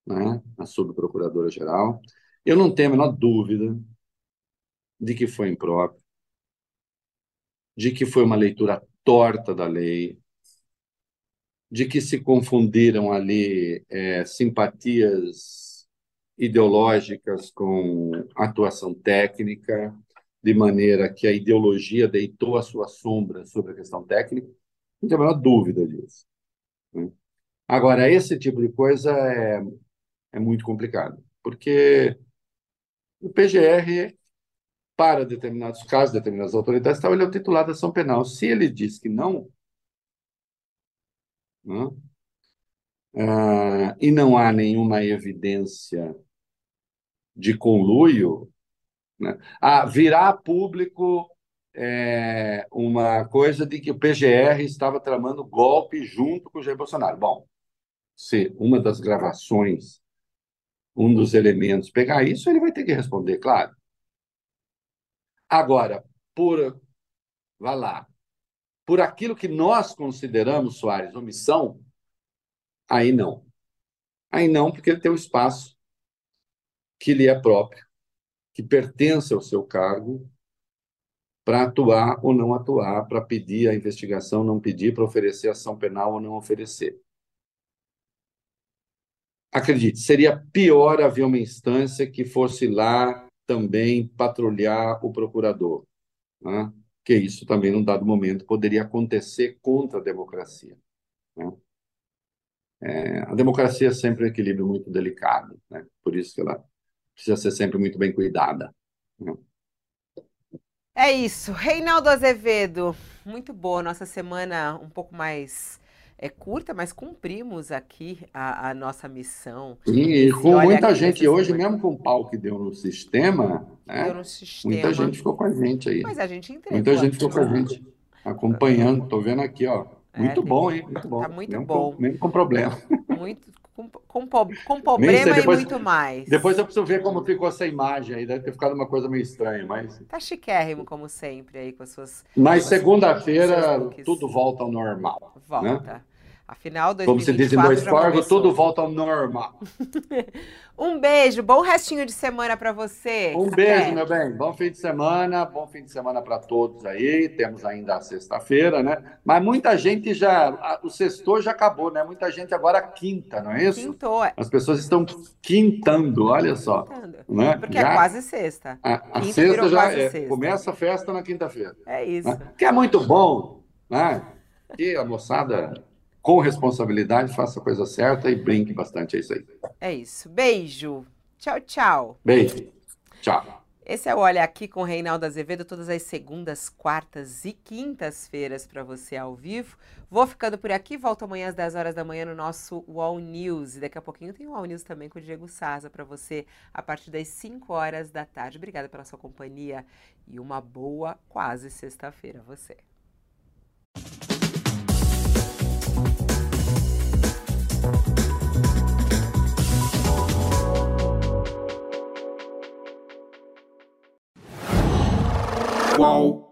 né? a subprocuradora-geral. Eu não tenho a menor dúvida de que foi impróprio, de que foi uma leitura torta da lei, de que se confundiram ali é, simpatias ideológicas com atuação técnica, de maneira que a ideologia deitou a sua sombra sobre a questão técnica. Não tem a menor dúvida disso. Né? Agora, esse tipo de coisa é, é muito complicado, porque o PGR, para determinados casos, determinadas autoridades, ele é o titular da ação penal. Se ele diz que não, né? Ah, e não há nenhuma evidência de conluio, né? ah, virá público é, uma coisa de que o PGR estava tramando golpe junto com o Jair Bolsonaro. Bom, se uma das gravações, um dos elementos pegar isso, ele vai ter que responder, claro. Agora, por, vá lá, por aquilo que nós consideramos, Soares, omissão, aí não. Aí não, porque ele tem um espaço que lhe é próprio, que pertence ao seu cargo, para atuar ou não atuar, para pedir a investigação, não pedir, para oferecer ação penal ou não oferecer. Acredite, seria pior haver uma instância que fosse lá também patrulhar o procurador. Né? que isso também, num dado momento, poderia acontecer contra a democracia. Né? É, a democracia é sempre um equilíbrio muito delicado, né? por isso que ela precisa ser sempre muito bem cuidada. Né? É isso. Reinaldo Azevedo, muito boa nossa semana um pouco mais é curta, mas cumprimos aqui a, a nossa missão. E com muita gente hoje, semana. mesmo com o pau que deu no sistema, né? deu no sistema, muita gente ficou com a gente aí. Mas a gente entendeu. Muita gente ficou com a gente acompanhando. Estou vendo aqui, ó. É, muito é, bom, hein? Muito bom. Tá muito mesmo bom. Com, mesmo com problema. Muito, com, com, com problema depois, e muito mais. Depois eu preciso ver como ficou essa imagem aí. Deve ter ficado uma coisa meio estranha, mas... Tá chiquérrimo, como sempre, aí com as suas... Mas segunda-feira tudo volta ao normal. Né? Volta. Né? Afinal, 2024 Como se diz em dois corvos, tudo volta ao normal. um beijo, bom restinho de semana para você. Um Até. beijo, meu bem. Bom fim de semana, bom fim de semana para todos aí. Temos ainda a sexta-feira, né? Mas muita gente já. O sexto já acabou, né? Muita gente agora quinta, não é isso? Quintou. É. As pessoas estão quintando, olha só. Quintando. Né? Porque é já, é quase sexta. A, a sexta já é, sexta. começa a festa na quinta-feira. É isso. Né? Que é muito bom, né? Que a moçada com responsabilidade, faça a coisa certa e brinque bastante. É isso aí. É isso. Beijo. Tchau, tchau. Beijo. Tchau. Esse é o Olha Aqui com o Reinaldo Azevedo, todas as segundas, quartas e quintas-feiras para você ao vivo. Vou ficando por aqui, volto amanhã às 10 horas da manhã no nosso Wall News. E daqui a pouquinho tem o Wall News também com o Diego Saza para você a partir das 5 horas da tarde. Obrigada pela sua companhia e uma boa quase sexta-feira a você. Qual?